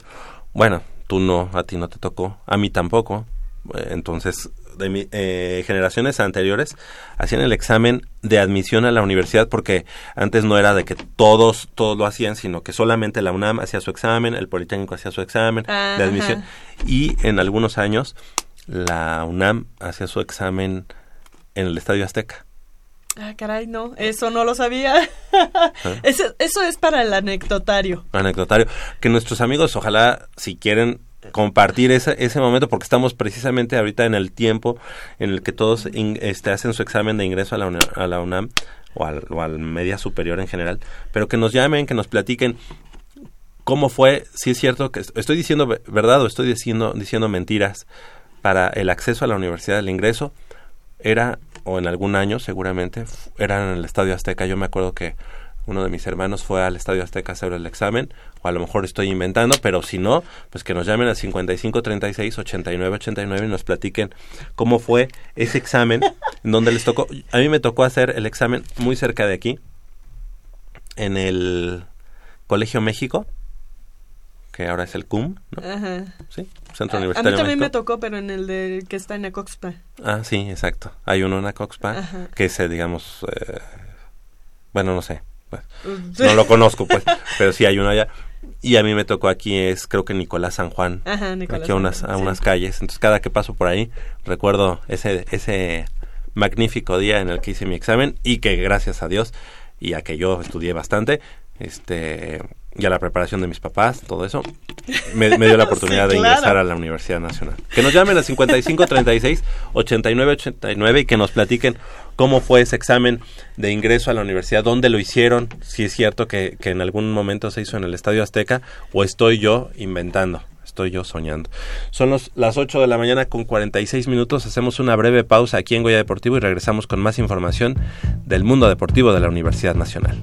bueno, tú no, a ti no te tocó, a mí tampoco. Eh, Entonces, de mi- eh, generaciones anteriores hacían el examen de admisión a la universidad porque antes no era de que todos todos lo hacían, sino que solamente la UNAM hacía su examen, el Politécnico hacía su examen de admisión y en algunos años la UNAM hacía su examen en el Estadio Azteca. Ah, caray, no, eso no lo sabía. eso, eso es para el anecdotario. anecdotario. Que nuestros amigos, ojalá, si quieren compartir ese, ese momento, porque estamos precisamente ahorita en el tiempo en el que todos in- este, hacen su examen de ingreso a la, uni- a la UNAM o al, o al media superior en general, pero que nos llamen, que nos platiquen cómo fue, si es cierto que est- estoy diciendo ve- verdad o estoy diciendo, diciendo mentiras para el acceso a la universidad, el ingreso, era, o en algún año seguramente, f- era en el Estadio Azteca. Yo me acuerdo que uno de mis hermanos fue al Estadio Azteca a hacer el examen, o a lo mejor estoy inventando, pero si no, pues que nos llamen al 55 36 89 89 y nos platiquen cómo fue ese examen, en donde les tocó. A mí me tocó hacer el examen muy cerca de aquí, en el Colegio México, que ahora es el CUM, ¿no? Ajá. ¿Sí? Centro A, a mí Universitario también me México. tocó, pero en el de que está en Acoxpa. Ah, sí, exacto. Hay uno en Acoxpa Ajá. que es, eh, digamos, eh, bueno, no sé, pues, no lo conozco, pues, pero sí hay uno allá. Y a mí me tocó aquí, es creo que Nicolás San Juan, Ajá, Nicolás aquí a unas, a sí. unas calles. Entonces, cada que paso por ahí, recuerdo ese, ese magnífico día en el que hice mi examen y que gracias a Dios y a que yo estudié bastante, este y a la preparación de mis papás, todo eso, me, me dio la oportunidad Sí, de ingresar a la Universidad Nacional. Que nos llamen a 55 36 89 89 y que nos platiquen cómo fue ese examen de ingreso a la universidad, dónde lo hicieron, si es cierto que, que en algún momento se hizo en el Estadio Azteca o estoy yo inventando. Estoy yo soñando. Son los, las 8 de la mañana con 46 minutos. Hacemos una breve pausa aquí en Goya Deportivo y regresamos con más información del mundo deportivo de la Universidad Nacional.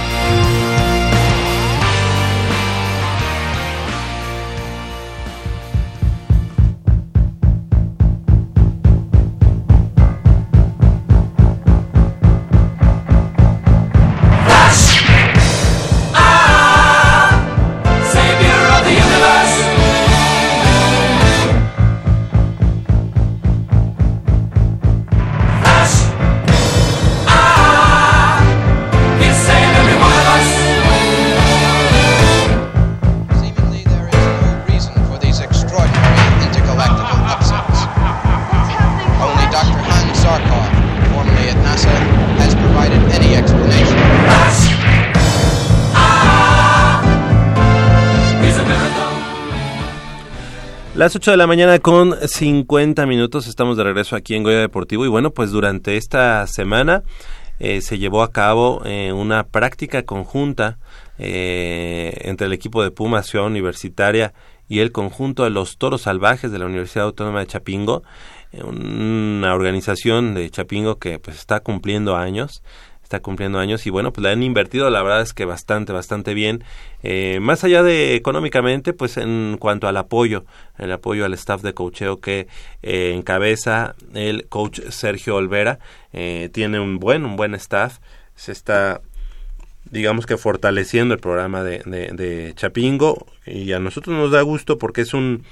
Las 8 de la mañana con 50 minutos estamos de regreso aquí en Goya Deportivo y bueno, pues durante esta semana eh, se llevó a cabo eh, una práctica conjunta eh, entre el equipo de Pumas Ciudad Universitaria y el conjunto de los Toros Salvajes de la Universidad Autónoma de Chapingo, eh, una organización de Chapingo que pues está cumpliendo años está cumpliendo años y bueno, pues la han invertido, la verdad es que bastante, bastante bien. Eh, más allá de económicamente, pues en cuanto al apoyo, el apoyo al staff de coacheo que eh, encabeza el coach Sergio Olvera, eh, tiene un buen, un buen staff, se está digamos que fortaleciendo el programa de, de, de Chapingo y a nosotros nos da gusto porque es un,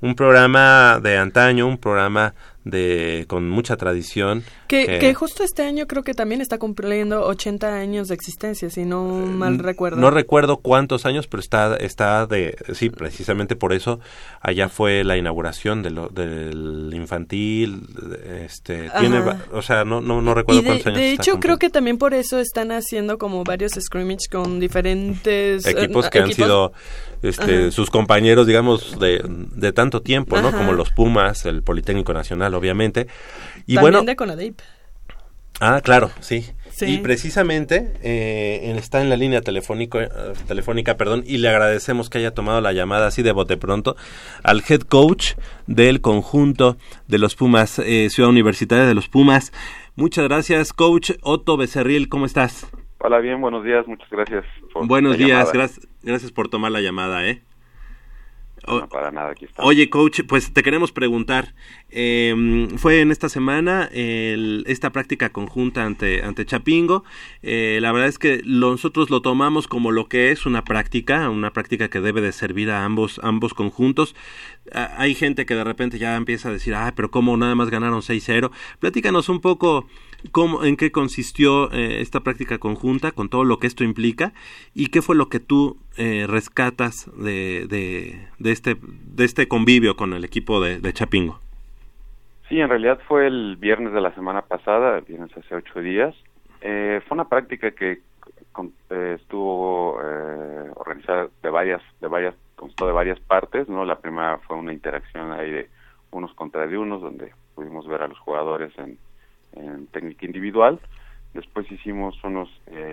un programa de antaño, un programa de con mucha tradición. Que, que justo este año creo que también está cumpliendo 80 años de existencia, si no mal recuerdo. No recuerdo cuántos años, pero está, está de, sí, precisamente por eso allá fue la inauguración de lo, del infantil, este, tiene, Ajá. o sea, no, no, no recuerdo de, cuántos años. de hecho, creo que también por eso están haciendo como varios scrimmage con diferentes eh, equipos que han equipos. sido este, Ajá. sus compañeros, digamos, de, de tanto tiempo, ¿no? Ajá. Como los Pumas, el Politécnico Nacional, obviamente. Y también bueno, de Conadip. Ah, claro, sí. Sí. Y precisamente eh, él está en la línea telefónico, eh, telefónica, perdón, y le agradecemos que haya tomado la llamada así de bote pronto al head coach del conjunto de los Pumas, eh, Ciudad Universitaria de los Pumas. Muchas gracias, coach Otto Becerril, ¿cómo estás? Hola, bien, buenos días, muchas gracias. por Buenos días, gracias por tomar la llamada, ¿eh? O- No, para nada, aquí estamos. Oye, coach, pues te queremos preguntar. eh, fue en esta semana el- esta práctica conjunta ante, ante Chapingo. Eh, la verdad es que nosotros lo tomamos como lo que es una práctica, una práctica que debe de servir a ambos, ambos conjuntos. Hay gente que de repente ya empieza a decir, ah, pero ¿cómo nada más ganaron 6-0? Platícanos un poco cómo, en qué consistió eh, esta práctica conjunta, con todo lo que esto implica, y qué fue lo que tú eh, rescatas de, de, de este, de este convivio con el equipo de, Chapingo. Sí, en realidad fue el viernes de la semana pasada, viernes hace ocho días. Eh, fue una práctica que con- eh, estuvo eh, organizada de varias, de varias, constó de varias partes, ¿no? La primera fue una interacción ahí de unos contra de unos, donde pudimos ver a los jugadores en, en técnica individual. Después hicimos unas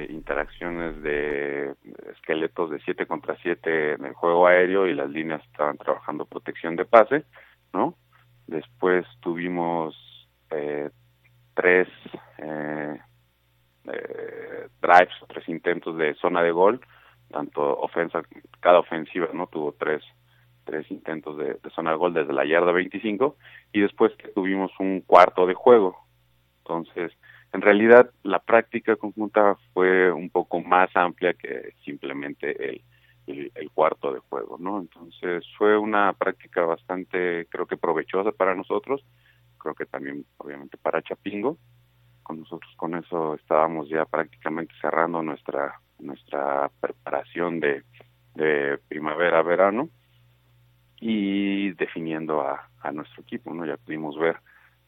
interacciones de esqueletos de 7 contra 7 en el juego aéreo y las líneas estaban trabajando protección de pase, ¿no? Después tuvimos eh, tres eh, eh, drives, tres intentos de zona de gol, tanto ofensa, cada ofensiva, ¿no? Tuvo tres, tres intentos de, de zona de gol desde la yarda 25 y después tuvimos un cuarto de juego. Entonces, en realidad la práctica conjunta fue un poco más amplia que simplemente el, el, cuarto de juego, ¿no? Entonces fue una práctica bastante, creo que provechosa para nosotros, creo que también obviamente para Chapingo. Con nosotros con eso estábamos ya prácticamente cerrando nuestra nuestra preparación de, de primavera-verano y definiendo a, a nuestro equipo, ¿no? Ya pudimos ver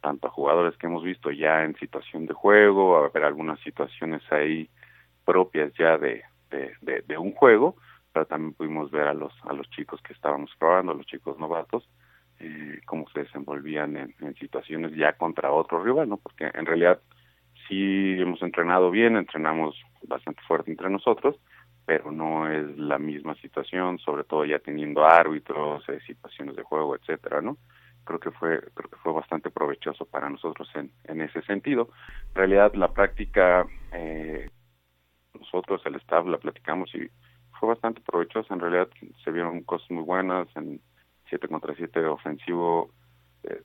tanto a jugadores que hemos visto ya en situación de juego, a ver algunas situaciones ahí propias ya de, de, de, de un juego, pero también pudimos ver a los a los chicos que estábamos probando, a los chicos novatos, eh, cómo se desenvolvían en, en situaciones ya contra otro rival, ¿no? Porque en realidad sí hemos entrenado bien, entrenamos bastante fuerte entre nosotros, pero no es la misma situación, sobre todo ya teniendo árbitros, eh, situaciones de juego, etcétera, ¿no? Creo que fue creo que fue bastante provechoso para nosotros en, en ese sentido. En realidad la práctica eh, nosotros el staff la platicamos y fue bastante provechosa. En realidad se vieron cosas muy buenas en 7 contra 7 ofensivo. Eh,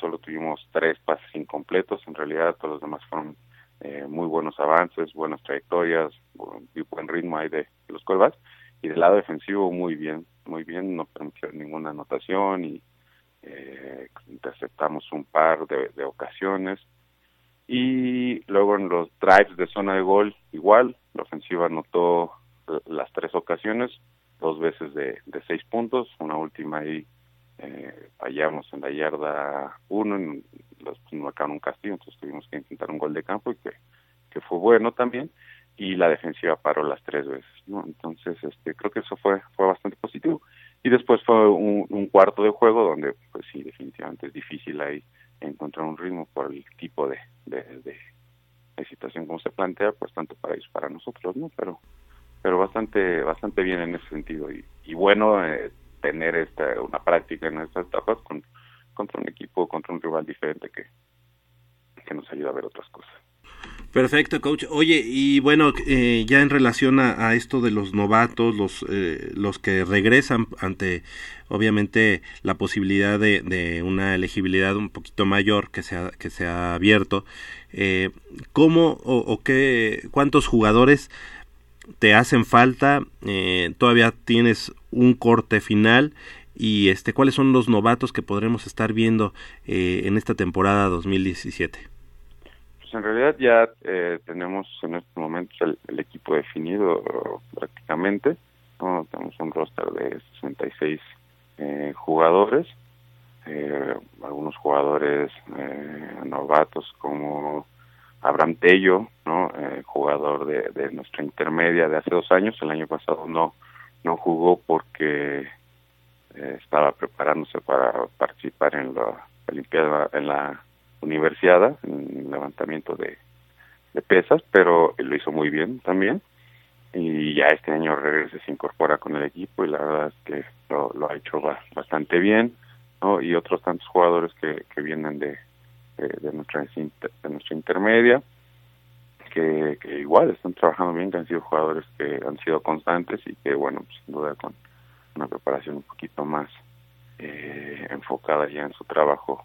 solo tuvimos tres pases incompletos. En realidad todos los demás fueron eh, muy buenos avances, buenas trayectorias, buen, buen ritmo ahí de, los quarterbacks. Y del lado defensivo muy bien, muy bien. No permitieron ninguna anotación y eh, interceptamos un par de, de ocasiones. Y luego en los drives de zona de gol igual la ofensiva anotó las tres ocasiones dos veces de, de seis puntos una última ahí eh, fallamos en la yarda uno en, los pues, marcaron un castigo entonces tuvimos que intentar un gol de campo y que, que fue bueno también y la defensiva paró las tres veces no entonces este creo que eso fue fue bastante positivo y después fue un, cuarto de juego donde pues sí definitivamente es difícil ahí encontrar un ritmo por el tipo de, de, de, situación como se plantea pues tanto para ellos para nosotros no pero pero bastante bastante bien en ese sentido. Y, y bueno eh, tener esta una práctica en estas etapas con contra un equipo contra un rival diferente que que nos ayuda a ver otras cosas Perfecto, coach. Oye, y bueno, eh, ya en relación a, esto de los novatos, los, eh, los que regresan ante, obviamente, la posibilidad de, de, una elegibilidad un poquito mayor que se ha, que se ha abierto, eh, ¿cómo o, o, qué, cuántos jugadores te hacen falta? Eh, ¿Todavía tienes un corte final? Y este, ¿cuáles son los novatos que podremos estar viendo eh, en esta temporada 2017? En realidad ya eh, tenemos en estos momentos el, el equipo definido prácticamente. ¿no? Tenemos un roster de 66 eh, jugadores, eh, algunos jugadores eh, novatos como Abraham Tello, ¿no? Eh, jugador de, de nuestra intermedia de hace dos años. El año pasado no no jugó porque eh, estaba preparándose para participar en la Olimpiada, en la universidad en levantamiento de, pesas, pero lo hizo muy bien también. Y ya este año regresa, se incorpora con el equipo y la verdad es que lo, lo ha hecho bastante bien. ¿no? Y otros tantos jugadores que, que vienen de, de, de, nuestra, de nuestra intermedia, que, que igual están trabajando bien, que han sido jugadores que han sido constantes y que, bueno, pues, sin duda con una preparación un poquito más eh, enfocada ya en su trabajo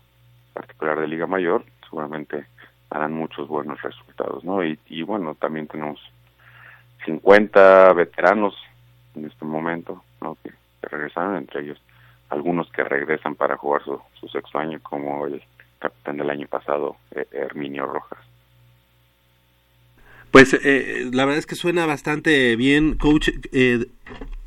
particular de Liga Mayor, seguramente harán muchos buenos resultados, ¿no? Y, y bueno, también tenemos 50 veteranos en este momento, ¿no? Que, regresaron, entre ellos algunos que regresan para jugar su, su sexto año, como el capitán del año pasado, eh, Herminio Rojas. Pues eh, la verdad es que suena bastante bien, coach. Eh,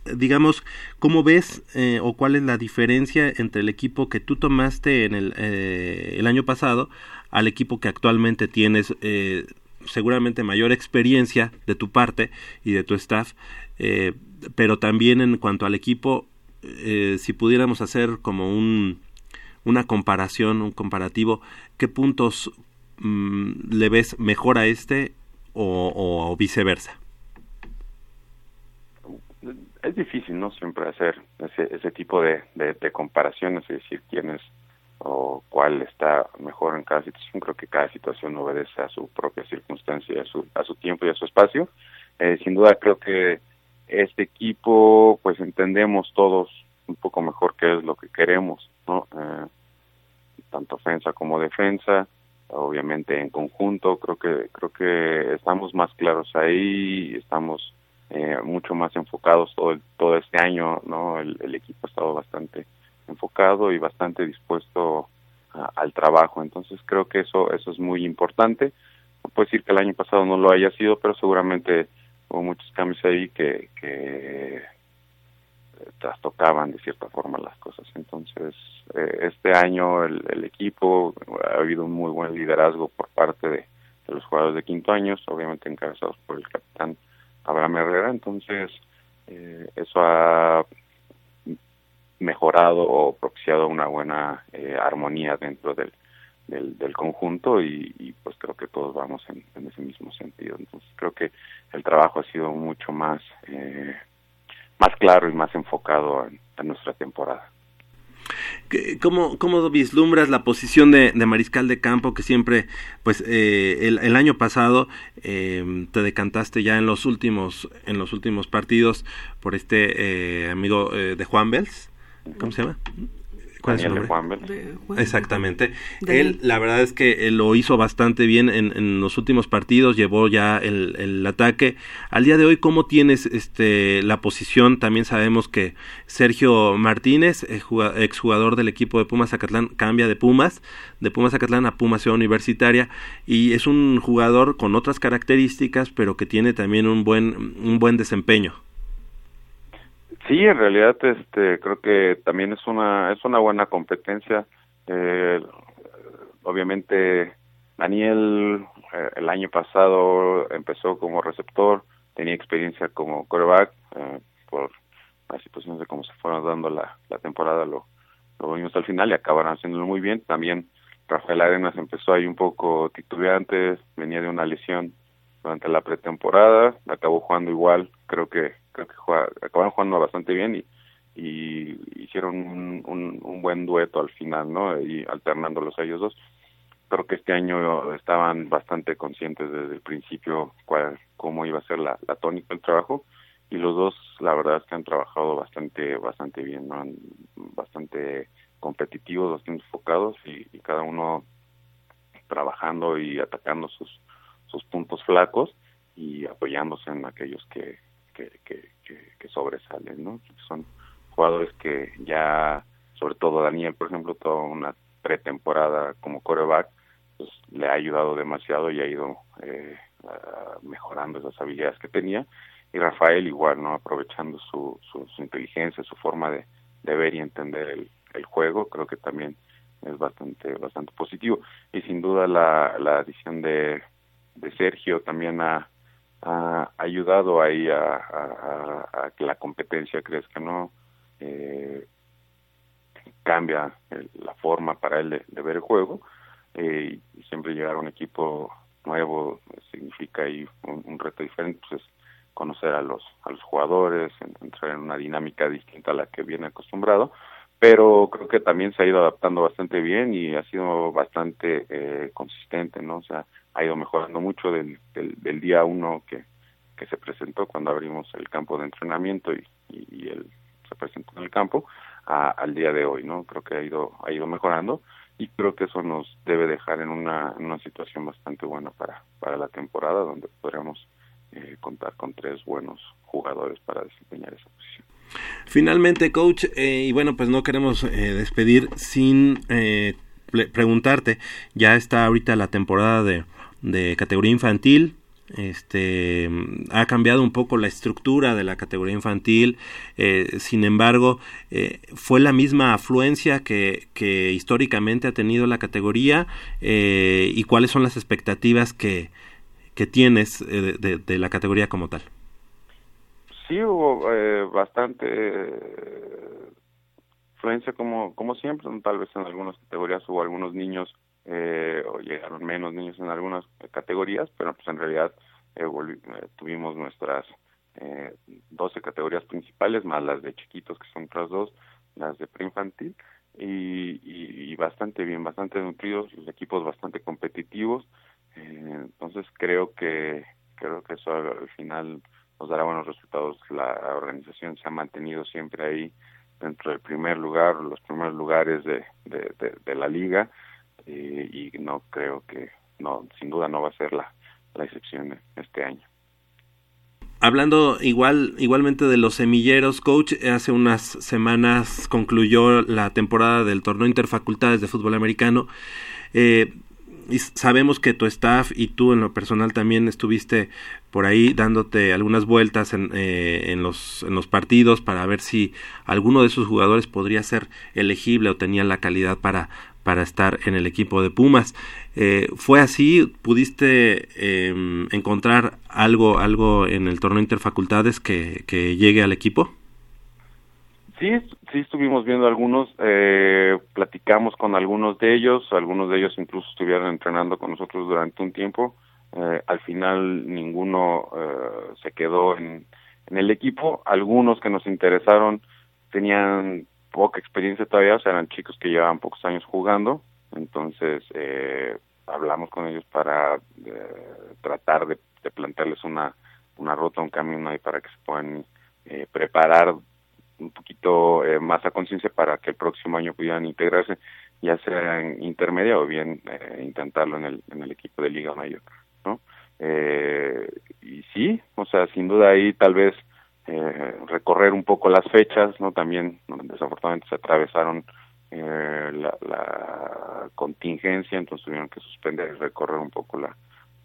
digamos, ¿cómo ves eh, o cuál es la diferencia entre el equipo que tú tomaste en el, eh, el año pasado al equipo que actualmente tienes? Eh, seguramente mayor experiencia de tu parte y de tu staff, eh, pero también en cuanto al equipo, si pudiéramos hacer como un, una comparación, un comparativo, ¿qué puntos mmm, le ves mejor a este o viceversa? Es difícil, ¿no? Siempre hacer ese, ese tipo de, de, comparaciones, es decir, quién es o cuál está mejor en cada situación. Creo que cada situación obedece a su propia circunstancia, a su, a su tiempo y a su espacio. Eh, sin duda creo que este equipo, pues entendemos todos un poco mejor qué es lo que queremos, ¿no? Eh, tanto ofensa como defensa, obviamente en conjunto, creo que creo que estamos más claros ahí, estamos eh, mucho más enfocados todo el- todo este año, ¿no? El, el equipo ha estado bastante enfocado y bastante dispuesto a- al trabajo, entonces creo que eso eso es muy importante. No puedo decir que el año pasado no lo haya sido, pero seguramente hubo muchos cambios ahí que, que trastocaban de cierta forma las cosas. Entonces, eh, este año el, el equipo ha habido un muy buen liderazgo por parte de, de los jugadores de quinto años, obviamente encabezados por el capitán Abraham Herrera. Entonces, eh, eso ha mejorado o propiciado una buena eh, armonía dentro del, del, del conjunto y, y, pues creo que todos vamos en, ese mismo sentido. Entonces creo que el trabajo ha sido mucho más eh, más claro y más enfocado en, en nuestra temporada. ¿Qué- ¿Cómo, ¿Cómo vislumbras la posición de, mariscal de campo que siempre, pues eh, el, el año pasado eh, te decantaste ya en los últimos en los últimos partidos por este eh, amigo eh, de Juan Bels? ¿Cómo se llama? ¿Cuál es su Daniel de? Juan Bel. De Juan- Exactamente. Él, la verdad es que él lo hizo bastante bien en, en los últimos partidos, llevó ya el, el ataque. Al día de hoy, ¿cómo tienes este la posición? También sabemos que Sergio Martínez, eh, juga- exjugador del equipo de Pumas Zacatlán, cambia de Pumas, de Pumas Zacatlán a Pumas Ciudad Universitaria, y es un jugador con otras características, pero que tiene también un buen, un buen desempeño. Sí, en realidad, este, creo que también es una es una buena competencia. Eh, obviamente, Daniel eh, el año pasado empezó como receptor, tenía experiencia como quarterback eh, por las situaciones de cómo se fueron dando la, la temporada, lo, lo vimos al final y acabaron haciéndolo muy bien. También Rafael Arenas empezó ahí un poco titubeante, venía de una lesión durante la pretemporada, acabó jugando igual, creo que creo que jugaba- acabaron jugando bastante bien y, hicieron un, buen dueto al final, ¿no? Y alternándolos a ellos dos. Creo que este año estaban bastante conscientes desde el principio cuál, cómo iba a ser la, tónica del trabajo y los dos la verdad es que han trabajado bastante bastante bien, ¿no? Bastante competitivos, bastante enfocados y, cada uno trabajando y atacando sus puntos flacos y apoyándose en aquellos que, que, que, sobresalen, ¿no? Son jugadores que ya, sobre todo Daniel, por ejemplo, toda una pretemporada como coreback, pues le ha ayudado demasiado y ha ido eh, mejorando esas habilidades que tenía. Y Rafael igual, ¿no? Aprovechando su, su, inteligencia, su forma de, ver y entender el, juego, creo que también es bastante bastante positivo. Y sin duda la, adición de, de Sergio también ha, ha ayudado ahí a, que la competencia crezca, ¿no? Eh, cambia el- la forma para él de, ver el juego eh, y siempre llegar a un equipo nuevo significa ahí un, un reto diferente, pues es conocer a los a los jugadores, en- entrar en una dinámica distinta a la que viene acostumbrado, pero creo que también se ha ido adaptando bastante bien y ha sido bastante eh, consistente, ¿no? O sea, ha ido mejorando mucho del, del, día uno que, que se presentó cuando abrimos el campo de entrenamiento y, y, él se presentó en el campo a- al día de hoy, ¿no? Creo que ha ido ha ido mejorando y creo que eso nos debe dejar en una, en una situación bastante buena para, para la temporada donde podríamos eh, contar con tres buenos jugadores para desempeñar esa posición. Finalmente, coach, eh, y bueno, pues no queremos eh, despedir sin eh, preguntarte, ya está ahorita la temporada de, de categoría infantil, este ha cambiado un poco la estructura de la categoría infantil eh, sin embargo eh, fue la misma afluencia que, que históricamente ha tenido la categoría eh, y cuáles son las expectativas que, que tienes de, de- de la categoría como tal. Sí, hubo bastante influencia como, como siempre, tal vez en algunas categorías hubo algunos niños eh, o llegaron menos niños en algunas categorías, pero pues en realidad eh, tuvimos nuestras eh, 12 categorías principales, más las de chiquitos que son otras dos, las de preinfantil, y, y, bastante bien, bastante nutridos, los equipos bastante competitivos, eh, entonces creo que creo que eso al, al final nos dará buenos resultados. La organización se ha mantenido siempre ahí dentro del primer lugar, los primeros lugares de la liga y, no creo que, no, sin duda no va a ser la, la excepción este año. Hablando igual, igualmente de los semilleros, coach, hace unas semanas concluyó la temporada del torneo Interfacultades de Fútbol Americano. Eh, y sabemos que tu staff y tú en lo personal también estuviste por ahí dándote algunas vueltas en, eh, en, los, en los partidos para ver si alguno de esos jugadores podría ser elegible o tenía la calidad para, para estar en el equipo de Pumas. Eh, ¿Fue así? ¿Pudiste eh, encontrar algo, algo en el torneo Interfacultades que, que llegue al equipo? Sí, sí estuvimos viendo algunos, eh, platicamos con algunos de ellos, algunos de ellos incluso estuvieron entrenando con nosotros durante un tiempo. Eh, al final ninguno eh, se quedó en, en el equipo. Algunos que nos interesaron tenían poca experiencia todavía, o sea, eran chicos que llevaban pocos años jugando. Entonces eh, hablamos con ellos para eh, tratar de, de plantearles una, una ruta, un camino ahí para que se puedan eh, preparar un poquito eh, más a conciencia para que el próximo año pudieran integrarse, ya sea en intermedia o bien eh, intentarlo en el, en el equipo de Liga Mayor, ¿no? Eh, y sí, o sea, sin duda ahí tal vez eh, recorrer un poco las fechas, ¿no? También desafortunadamente se atravesaron eh, la, la contingencia, entonces tuvieron que suspender y recorrer un poco la,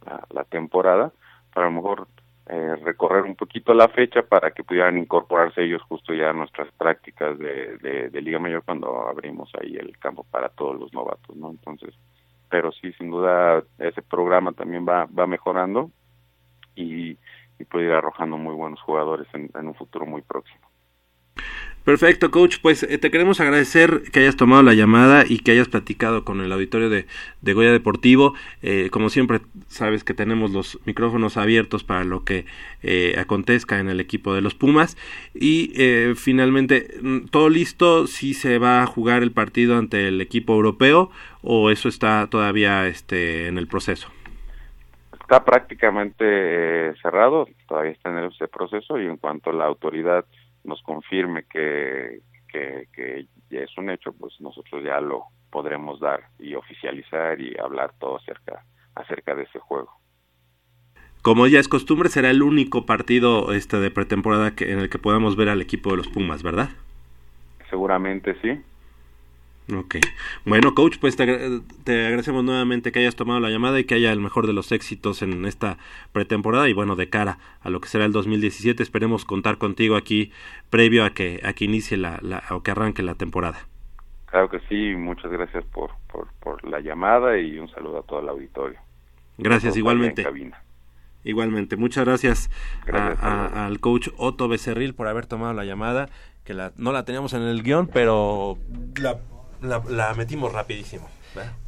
la, la temporada, para a lo mejor eh, recorrer un poquito la fecha para que pudieran incorporarse ellos justo ya a nuestras prácticas de, de, de Liga Mayor cuando abrimos ahí el campo para todos los novatos, ¿no? Entonces, pero sí, sin duda ese programa también va, va mejorando y, y puede ir arrojando muy buenos jugadores en, un futuro muy próximo. Perfecto, coach. Pues eh, te queremos agradecer que hayas tomado la llamada y que hayas platicado con el auditorio de, de Goya Deportivo. Eh, como siempre, sabes que tenemos los micrófonos abiertos para lo que eh, acontezca en el equipo de los Pumas. Y finalmente, mm, ¿todo listo? ¿Si se va a jugar el partido ante el equipo europeo o eso está todavía este, en el proceso? Está prácticamente eh, cerrado, todavía está en ese proceso y en cuanto la autoridad nos confirme que, que, es un hecho, pues nosotros ya lo podremos dar y oficializar y hablar todo acerca, acerca de ese juego. Como ya es costumbre, será el único partido este de pretemporada que, en el que podamos ver al equipo de los Pumas, ¿verdad? Seguramente sí. Ok. Bueno, coach, pues te, agra- te agradecemos nuevamente que hayas tomado la llamada y que haya el mejor de los éxitos en esta pretemporada y bueno, de cara a lo que será el 2017, esperemos contar contigo aquí previo a que, a que inicie la, la, o que arranque la temporada. Claro que sí, muchas gracias por, por, por la llamada y un saludo a todo el auditorio. Gracias, igualmente. Igualmente, muchas gracias, a- al coach Otto Becerril por haber tomado la llamada, que la, no la teníamos en el guion, pero la, la, la metimos rapidísimo.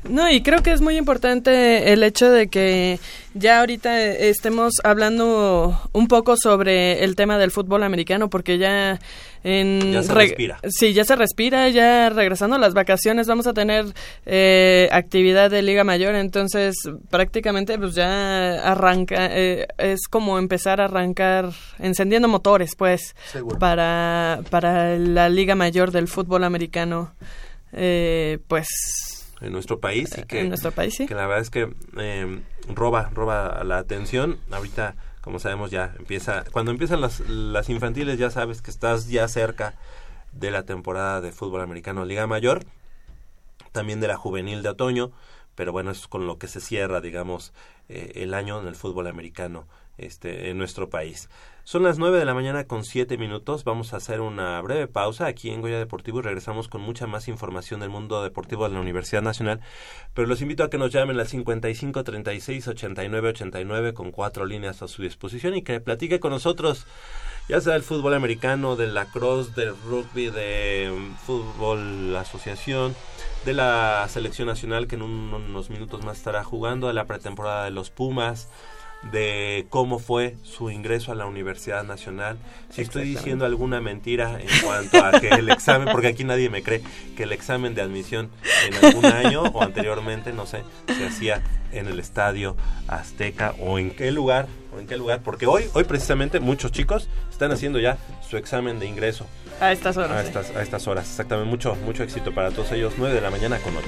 No, y creo que es muy importante el hecho de que ya ahorita estemos hablando un poco sobre el tema del fútbol americano, porque ya en... Ya se re- respira. Sí, ya se respira, ya regresando a las vacaciones vamos a tener eh, actividad de Liga Mayor, entonces prácticamente pues ya arranca, eh, es como empezar a arrancar encendiendo motores, pues, Seguro. para, para la Liga Mayor del fútbol americano, eh, pues en nuestro país y que, en nuestro país, sí. que la verdad es que eh, roba roba la atención ahorita como sabemos ya empieza cuando empiezan las, las infantiles ya sabes que estás ya cerca de la temporada de fútbol americano Liga Mayor también de la juvenil de otoño pero bueno es con lo que se cierra digamos eh, el año en el fútbol americano este en nuestro país son las 9 de la mañana con 7 minutos. Vamos a hacer una breve pausa aquí en Goya Deportivo y regresamos con mucha más información del mundo deportivo de la Universidad Nacional. Pero los invito a que nos llamen al 55 36 89 89 con cuatro líneas a su disposición y que platique con nosotros, ya sea del fútbol americano, del lacrosse, del rugby, de mm, fútbol asociación, de la selección nacional que en un- unos minutos más estará jugando, de la pretemporada de los Pumas de cómo fue su ingreso a la Universidad Nacional. Si estoy diciendo alguna mentira en cuanto a que el examen, porque aquí nadie me cree, que el examen de admisión en algún año o anteriormente, no sé, se hacía en el Estadio Azteca o en qué lugar, o en qué lugar, porque hoy, hoy precisamente muchos chicos están haciendo ya su examen de ingreso. A estas horas. A sí. estas, a estas horas, exactamente. Mucho, mucho éxito para todos ellos. 9 de la mañana con 8.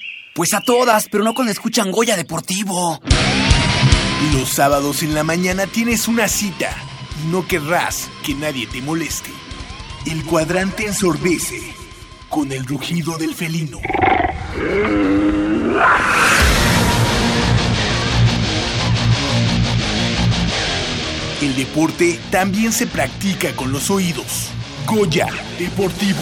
Pues a todas, pero no cuando escuchan Goya Deportivo. Los sábados en la mañana tienes una cita y no querrás que nadie te moleste. El cuadrante ensordece con el rugido del felino. El deporte también se practica con los oídos. Goya Deportivo.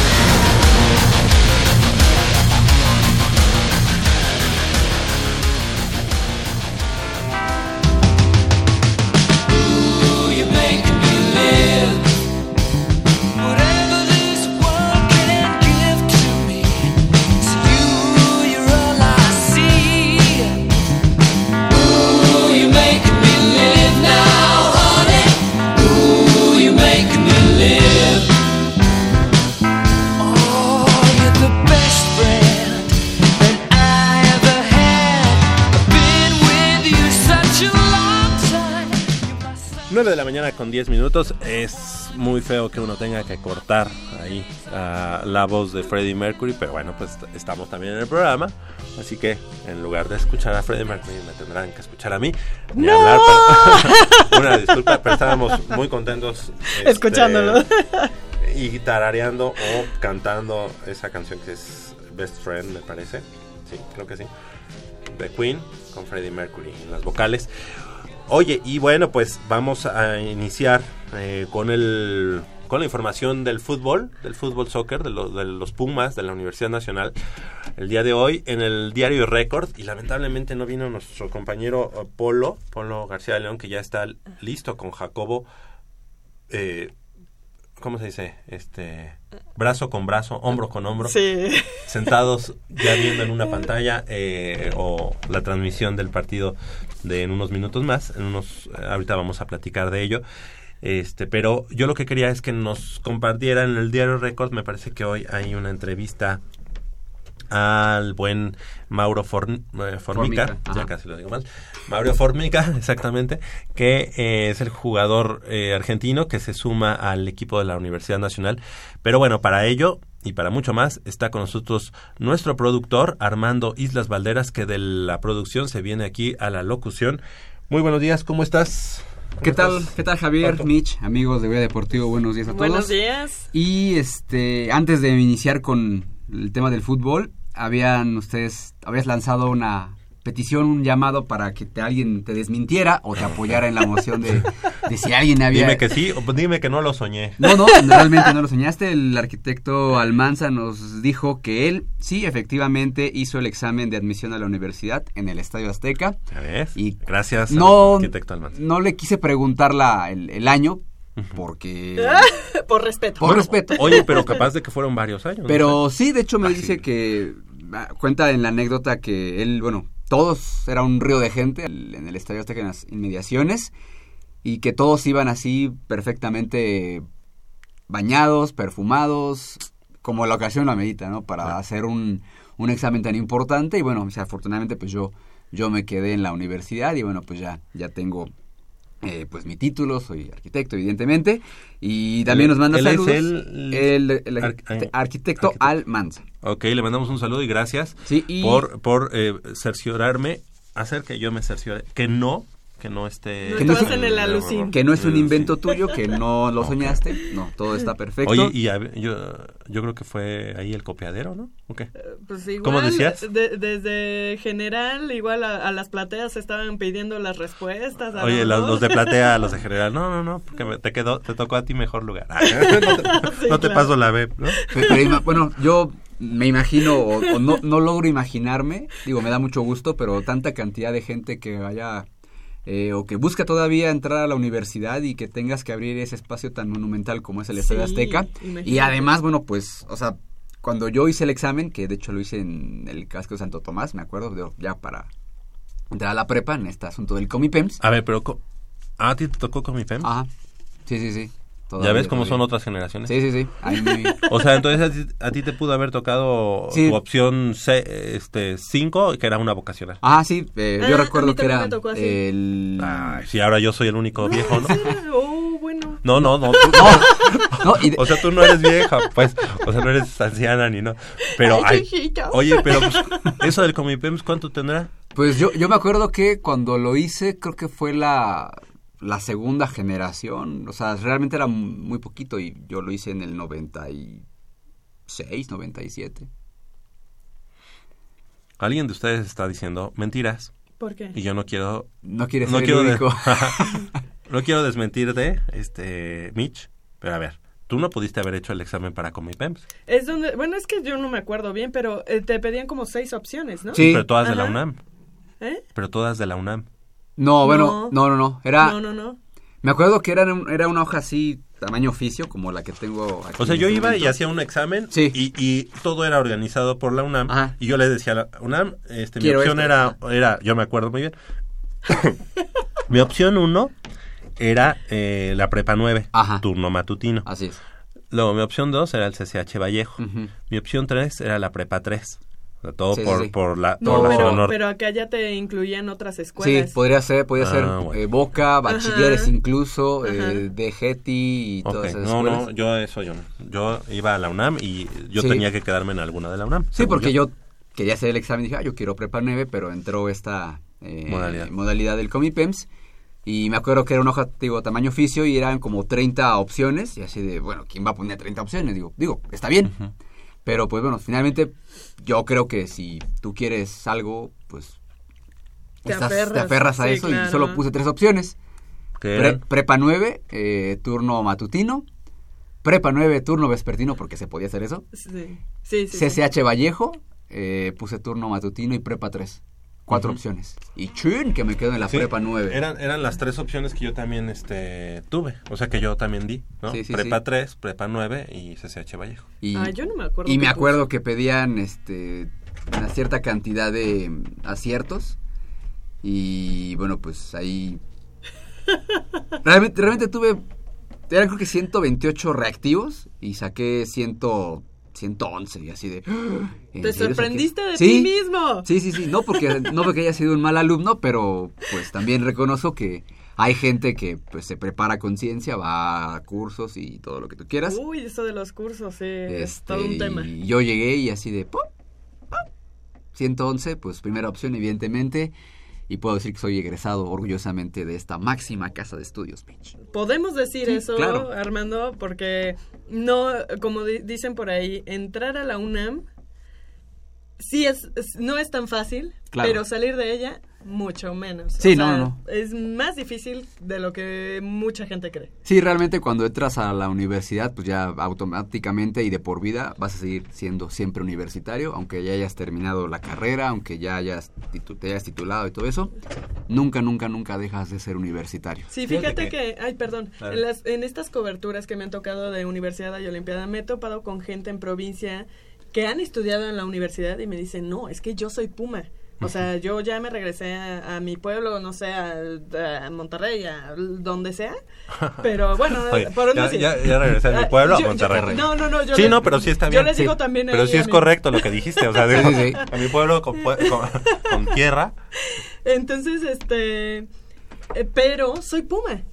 9 de la mañana con 10 minutos. Es muy feo que uno tenga que cortar ahí ah, la voz de Freddie Mercury, pero bueno, pues estamos también en el programa. Así que en lugar de escuchar a Freddie Mercury, me tendrán que escuchar a mí. Ni ¡No! hablar, pero- una disculpa, pero estábamos muy contentos. este, Escuchándolo. Y tarareando o cantando esa canción que es Best Friend, me parece. Sí, creo que sí. The Queen con Freddie Mercury en las vocales. Oye, y bueno, pues vamos a iniciar eh, con el con la información del fútbol, del fútbol soccer, de, lo- de los Pumas de la Universidad Nacional. El día de hoy en el diario Record y lamentablemente no vino nuestro compañero eh, Polo, Polo García de León, que ya está listo con Jacobo. eh, ¿Cómo se dice? Este brazo con brazo, hombro con hombro, Sí. sentados ya viendo en una pantalla eh, o la transmisión del partido de en unos minutos más. En unos, eh, ahorita vamos a platicar de ello. Este, pero yo lo que quería es que nos compartieran en el diario Record. Me parece que hoy hay una entrevista al buen Mauro Forn- eh, Formica, Formica, ya ajá. casi lo digo mal, Mauro Formica, exactamente, que eh, es el jugador eh, argentino que se suma al equipo de la Universidad Nacional. Pero bueno, para ello y para mucho más está con nosotros nuestro productor Armando Islas Valderas, que de la producción se viene aquí a la locución. Muy buenos días, ¿cómo estás? ¿Qué ¿Cómo tal? estás? ¿Qué tal Javier? Mitch, amigos de Goya Deportivo? Buenos días a todos. Buenos días. Y este, antes de iniciar con el tema del fútbol, habían ustedes, habías lanzado una petición, un llamado para que te- alguien te desmintiera o te apoyara en la moción de, de si alguien había... Dime que sí, o dime que no lo soñé. No, no, realmente no lo soñaste. El arquitecto Almanza nos dijo que él sí, efectivamente, hizo el examen de admisión a la universidad en el Estadio Azteca. ¿Ya ves? Y Gracias no, al arquitecto Almanza. no le quise preguntar la, el, el año porque... Por respeto. Por respeto. Oye, pero capaz de que fueron varios años. ¿no? Pero sí, de hecho me Ah, dice que ah, cuenta en la anécdota que él, bueno, todos era un río de gente en el estadio Azteca en las inmediaciones y que todos iban así perfectamente bañados, perfumados, como la ocasión lo amerita, ¿no? Para hacer un, un examen tan importante y bueno, o sea, afortunadamente pues yo yo me quedé en la universidad y bueno, pues ya, ya tengo eh, pues mi título, soy arquitecto evidentemente, y también nos manda Él es saludos el- el, el Ar- arquite- arquitecto Al Manza. Ok, le mandamos un saludo y gracias Sí, y- por, por eh, cerciorarme, hacer que yo me cerciore, que no, que no esté... No Que no, es, en el alucín. que no es un invento tuyo, que no lo soñaste, no, todo está perfecto. Oye, y a ver, yo, yo creo que fue ahí el copiadero, ¿no? ¿O qué? Pues igual, ¿Cómo decías? de- desde general, igual a, a las plateas estaban pidiendo las respuestas. a Oye, los de platea, los de general, no, no, no, porque me- te quedó, te tocó a ti mejor lugar. Ah, no te, Sí, no te claro. paso la B, ¿no? Pero, pero ima- bueno, yo me imagino, o, o no, no logro imaginarme, digo, me da mucho gusto, pero tanta cantidad de gente que vaya, eh, o que busca todavía entrar a la universidad y que tengas que abrir ese espacio tan monumental como es el Estadio Sí, Azteca. imagínate. Y además, bueno, pues, o sea, cuando yo hice el examen, que de hecho lo hice en el casco de Santo Tomás, me acuerdo, de- ya para entrar a la prepa en este asunto del Comipems. A ver, pero... co- ¿a ti te tocó con mi FEM? Ajá, sí, sí, sí. ¿Ya ves cómo son otras generaciones? Sí, sí, sí. O sea, entonces a ti, a ti te pudo haber tocado Sí. tu opción 5, este, cinco, que era una vocacional. Ah, sí, eh, Ah, yo a recuerdo que era me tocó así. el... Ay, sí, ahora yo soy el único viejo, ¿no? Oh, bueno. No, no, no. tú- No, y de- O sea, tú no eres vieja, pues. O sea, no eres anciana ni no. Pero, Ay, ay, oye, pero pues, eso del Comipems, ¿cuánto tendrá? Pues yo, yo me acuerdo que cuando lo hice, creo que fue la, la segunda generación. O sea, realmente era muy poquito y yo lo hice en el 96, 97. Alguien de ustedes está diciendo mentiras ¿Por qué? y yo no quiero... No quiere no ser quiero el de- único. no quiero desmentirte, este, Mitch, pero a ver, tú no pudiste haber hecho el examen para Comipems. Es donde, bueno, es que yo no me acuerdo bien, pero eh, te pedían como seis opciones, ¿no? Sí. Pero todas de la. UNAM. ¿Eh? Pero todas de la UNAM. No, bueno, no, no, no. Era, No, no, no. Me acuerdo que era, era una hoja así, tamaño oficio, como la que tengo aquí. O sea, yo este iba y hacía un examen Sí. y, y todo era organizado por la UNAM. Y yo le decía a la UNAM, este, mi Quiero opción esto. era, era, yo me acuerdo muy bien, mi opción uno era eh, la prepa 9, turno matutino. Así es. Luego mi opción 2 era el CCH Vallejo. Mi opción 3 era la prepa 3. Todo Sí, sí, por, sí. por la, No, por la pero, zona pero acá ya te incluían otras Sí, escuelas. podría ser, podría ser Ah, bueno. eh, Boca, bachilleres Ajá. incluso, eh, de Getty y Ok, todas esas No, escuelas. no, yo eso yo no. Yo iba a la UNAM y yo Sí. tenía que quedarme en alguna de la UNAM. Sí, porque yo quería hacer el examen y dije, ah, yo quiero prepa 9, pero entró esta eh, Modalidad. modalidad del Comipems. Y me acuerdo que era una hoja, digo, tamaño oficio y eran como 30 opciones. Y así de, bueno, ¿quién va a poner 30 opciones? Digo, digo, está bien. Pero pues bueno, finalmente yo creo que si tú quieres algo, pues Te estás- aferras, te aferras a sí, eso claro. y solo puse tres opciones. Prepa 9, eh, turno matutino. Prepa 9, turno vespertino, porque se podía hacer eso. Sí, sí, sí. sí. CCH Vallejo, eh, puse turno matutino y prepa 3. Cuatro opciones. Y chun, que me quedo en la Sí, prepa 9. Eran, eran las tres opciones que yo también este, tuve. O sea, que yo también di, ¿no? Sí, sí, prepa sí. 3, prepa 9 y CCH Vallejo. Y, Ah, yo no me acuerdo y me acuerdo que pedían este una cierta cantidad de aciertos. Y bueno, pues ahí. realmente, realmente tuve. Eran creo que 128 reactivos y saqué 100, 111 y así de. "Ah, ¿en Te serio saqué?". sorprendiste de Sí, ti mismo. Sí, sí, sí. No porque, no porque haya sido un mal alumno, pero pues también reconozco que hay gente que pues se prepara con ciencia, va a cursos y todo lo que tú quieras. Uy, eso de los cursos, sí, es Este, todo un tema. Y yo llegué y así de... ¡pum! ¡pum! 111, pues primera opción, evidentemente. Y puedo decir que soy egresado orgullosamente de esta máxima casa de estudios, bitch. Podemos decir Sí, eso, claro. Armando, porque no, como di- dicen por ahí, entrar a la UNAM sí es, es- no es tan fácil, Claro. pero salir de ella mucho menos. Sí, O no, sea, no. Es más difícil de lo que mucha gente cree. Sí, realmente cuando entras a la universidad, pues ya automáticamente y de por vida vas a seguir siendo siempre universitario, aunque ya hayas terminado la carrera, aunque ya hayas titu- te hayas titulado y todo eso, nunca, nunca, nunca dejas de ser universitario. Sí, fíjate que, ay, perdón, Claro. en, las, en estas coberturas que me han tocado de universidad y olimpiada, me he topado con gente en provincia que han estudiado en la universidad y me dicen, no, es que yo soy Puma. O sea, yo ya me regresé a, a mi pueblo, no sé, a, a Monterrey, a donde sea. Pero bueno, Oye, por ya, ya- ya regresé a mi Ah, pueblo yo- a Monterrey. yo- no, no, no. Yo sí, les- no, pero sí está Yo bien. les digo sí. también. Pero sí es mi- correcto lo que dijiste. O sea, digo, Sí, sí. a mi pueblo con, con- con tierra. Entonces, este. eh, pero soy Puma.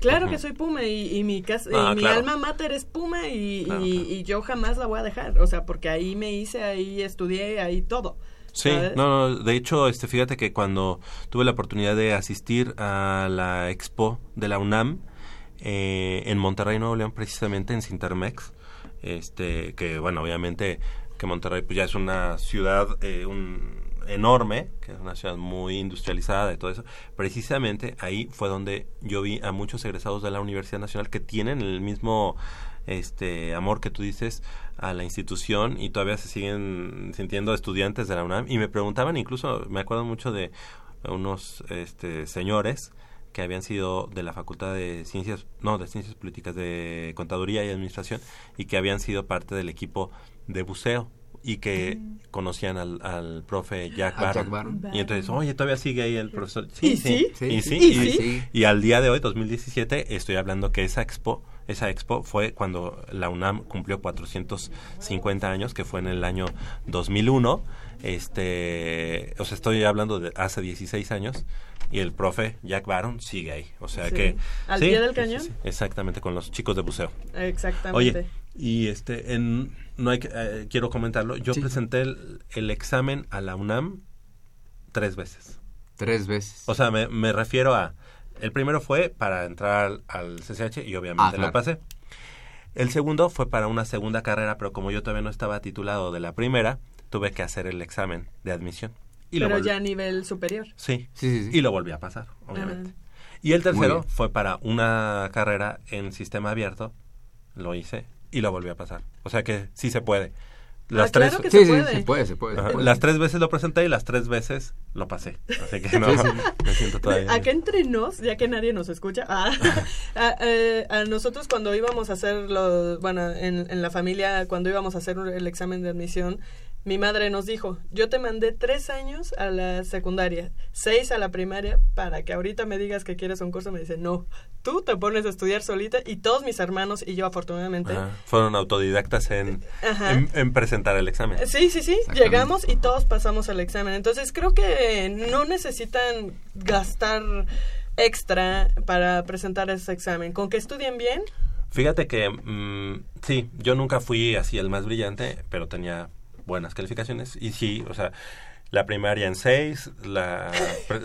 Claro que soy Puma y, y mi, casa, Ah, y mi claro. alma mater es Puma y, Claro, y- claro. y yo jamás la voy a dejar. O sea, porque ahí me hice, ahí estudié, ahí todo. Sí, no, no, de hecho, este, fíjate que cuando tuve la oportunidad de asistir a la expo de la UNAM eh, en Monterrey, Nuevo León, precisamente en Cintermex, este, que bueno, obviamente que Monterrey pues ya es una ciudad eh, un, enorme, que es una ciudad muy industrializada y todo eso, precisamente ahí fue donde yo vi a muchos egresados de la Universidad Nacional que tienen el mismo este amor que tú dices a la institución y todavía se siguen sintiendo estudiantes de la UNAM y me preguntaban incluso me acuerdo mucho de unos este señores que habían sido de la Facultad de Ciencias, no, de Ciencias Políticas, de Contaduría y Administración, y que habían sido parte del equipo de buceo y que conocían al, al profe Jack A Jack Barron. Barron. Y entonces, oye, todavía sigue ahí el profesor. ¿Y sí? Y sí, ¿Y y, sí? y al día de hoy, 2017, estoy hablando que esa expo, esa expo fue cuando la UNAM cumplió 450 años, que fue en el año 2001. Este, o sea, estoy hablando de hace 16 años y el profe Jack Barron sigue ahí. O sea Sí. que ¿Al sí, pie del cañón? sí, sí, exactamente con los chicos de buceo. Exactamente. Oye, y este, en, no hay que, eh, quiero comentarlo. Yo Sí. presenté el, el examen a la UNAM tres veces. Tres veces. O sea, me, me refiero a. El primero fue para entrar al, CCH y obviamente Ah, claro. lo pasé. El segundo fue para una segunda carrera, pero como yo todavía no estaba titulado de la primera, tuve que hacer el examen de admisión. Y lo pero ya a nivel superior. Sí, Sí, sí, sí. y lo volví a pasar, obviamente. Ajá. Y el tercero fue para una carrera en sistema abierto, lo hice y lo volví a pasar. O sea que sí se puede. Las Ah, tres, claro que Sí, se sí, puede. se puede, se puede. se Ajá, puede. las tres veces lo presenté y las tres veces lo pasé. Así que no, Sí, sí. me siento todavía. Acá entre nos, ya que nadie nos escucha, ah, a, eh, a nosotros cuando íbamos a hacer, lo, bueno, en, en la familia, cuando íbamos a hacer el examen de admisión, mi madre nos dijo, yo te mandé tres años a la secundaria, seis a la primaria, para que ahorita me digas que quieres un curso. Me dice, no, tú te pones a estudiar solita y todos mis hermanos y yo afortunadamente. Ajá, Fueron autodidactas en, Ajá. en, en presentar el examen. Sí, sí, sí, llegamos y todos pasamos al examen. Entonces creo que no necesitan gastar extra para presentar ese examen. Con que estudien bien, Fíjate que mm, sí, yo nunca fui así el más brillante, pero tenía buenas calificaciones. Y sí, o sea, la primaria en 6, la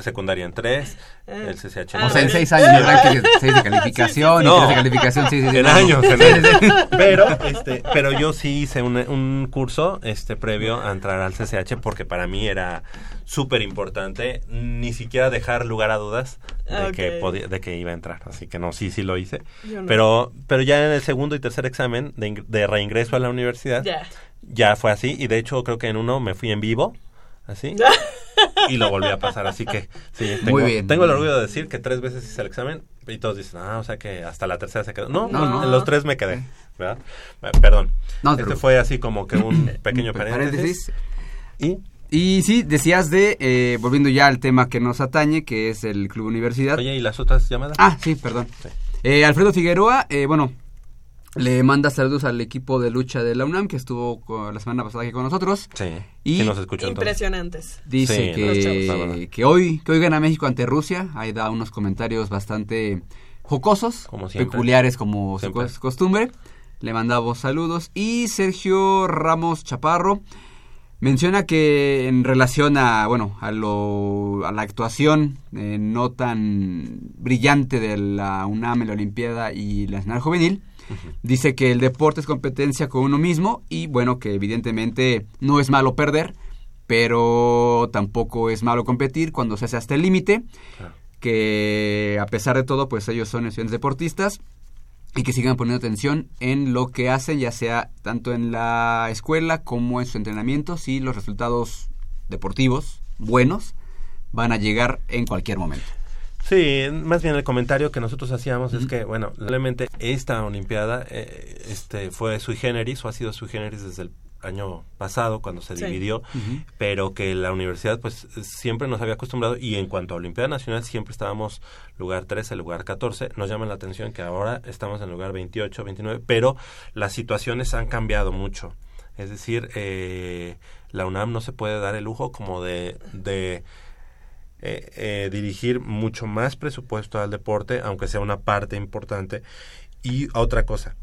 secundaria en 3, el CCH en Ah, O sea, en tres. seis años habrá que seis de calificación y No. tres de calificación, sí, sí, sí. en no, no. años, en años. Pero, este, pero yo sí hice un, un curso este previo a entrar al CCH porque para mí era súper importante ni siquiera dejar lugar a dudas de que podía, de que iba a entrar. Así que no, sí, sí lo hice. No. Pero, pero ya en el segundo y tercer examen de, de reingreso a la universidad, ya. Ya fue así. Y de hecho creo que en uno me fui en vivo, así. y lo volví a pasar, así que sí, tengo, Muy bien, tengo el orgullo de decir que tres veces hice el examen y todos dicen, ah, o sea que hasta la tercera se quedó. No, No, no. en los tres me quedé, ¿verdad? Perdón. No te este preocupes. fue así como que un pequeño Un paréntesis. Y, Y sí, decías de, eh, volviendo ya al tema que nos atañe, que es el Club Universidad. oye, ¿y las otras llamadas? Ah, sí, perdón. Sí. Eh, Alfredo Figueroa, eh, bueno, le manda saludos al equipo de lucha de la UNAM que estuvo con- la semana pasada aquí con nosotros. Sí. Y- Sí nos escuchó entonces. Impresionantes. Dice Sí, que, que hoy que hoy gana México ante Rusia. Ahí da unos comentarios bastante jocosos, Como peculiares como su Siempre. costumbre. Le mandamos saludos. Y Sergio Ramos Chaparro menciona que en relación a, bueno, a, lo, a la actuación eh, no tan brillante de la UNAM en la Olimpiada y la Nacional Juvenil, dice que el deporte es competencia con uno mismo y bueno, que evidentemente no es malo perder, pero tampoco es malo competir cuando se hace hasta el límite, Claro. que a pesar de todo, pues ellos son estudiantes deportistas y que sigan poniendo atención en lo que hacen, ya sea tanto en la escuela como en sus entrenamientos y los resultados deportivos buenos van a llegar en cualquier momento. Sí, más bien el comentario que nosotros hacíamos es que, bueno, realmente esta Olimpiada eh, este, fue sui generis o ha sido sui generis desde el año pasado cuando se Sí. dividió, pero que la universidad pues siempre nos había acostumbrado y en cuanto a Olimpiada Nacional siempre estábamos lugar 13, lugar 14. Nos llama la atención que ahora estamos en lugar 28, 29, pero las situaciones han cambiado mucho. Es decir, eh, la UNAM no se puede dar el lujo como de, de eh, eh, dirigir mucho más presupuesto al deporte, aunque sea una parte importante. Y otra cosa,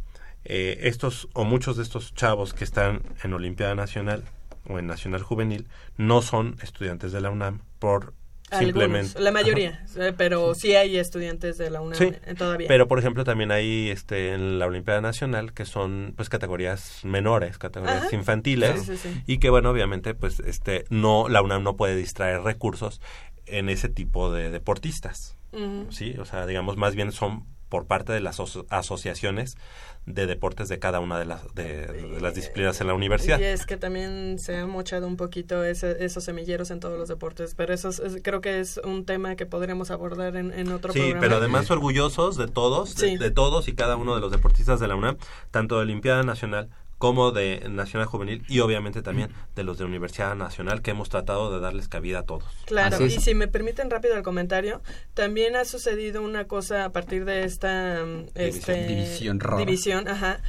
eh, estos o muchos de estos chavos que están en Olimpiada Nacional o en Nacional Juvenil no son estudiantes de la UNAM por simplemente Algunos, la mayoría, eh, pero sí hay estudiantes de la UNAM Sí, eh, todavía. pero por ejemplo también hay este en la Olimpiada Nacional que son pues categorías menores, categorías Ajá. infantiles Sí, y que bueno, obviamente pues este no la UNAM no puede distraer recursos en ese tipo de deportistas. Sí, o sea, digamos más bien son por parte de las aso- asociaciones de deportes de cada una de las de, de las disciplinas en la universidad. Y es que también se ha mochado un poquito ese- esos semilleros en todos los deportes, pero eso es- es- creo que es un tema que podríamos abordar en, en otro Sí, programa. pero además orgullosos de todos, de- Sí. de, todos y cada uno de los deportistas de la UNAM, tanto de Olimpiada Nacional como de Nacional Juvenil y obviamente también de los de Universidad Nacional que hemos tratado de darles cabida a todos. Claro, y si me permiten rápido el comentario, también ha sucedido una cosa a partir de esta mm, este, División rara. división, ajá,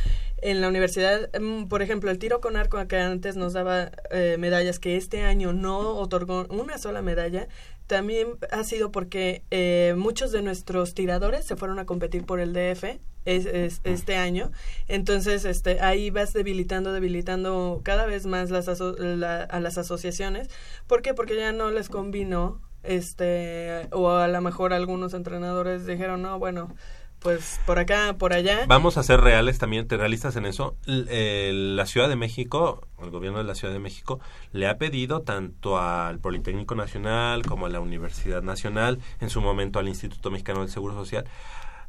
en la universidad, mm, por ejemplo, el tiro con arco que antes nos daba eh, medallas, que este año no otorgó una sola medalla, también ha sido porque eh, muchos de nuestros tiradores se fueron a competir por el DF es, es- este año. Entonces, este, ahí vas debilitando, debilitando cada vez más las aso- la- a las asociaciones. ¿Por qué? Porque ya no les convino, este, o a lo mejor algunos entrenadores dijeron, no, bueno, pues por acá, por allá. Vamos a ser reales también, te realistas en eso. Eh, la Ciudad de México, el gobierno de la Ciudad de México, le ha pedido tanto al Politécnico Nacional como a la Universidad Nacional, en su momento al Instituto Mexicano del Seguro Social,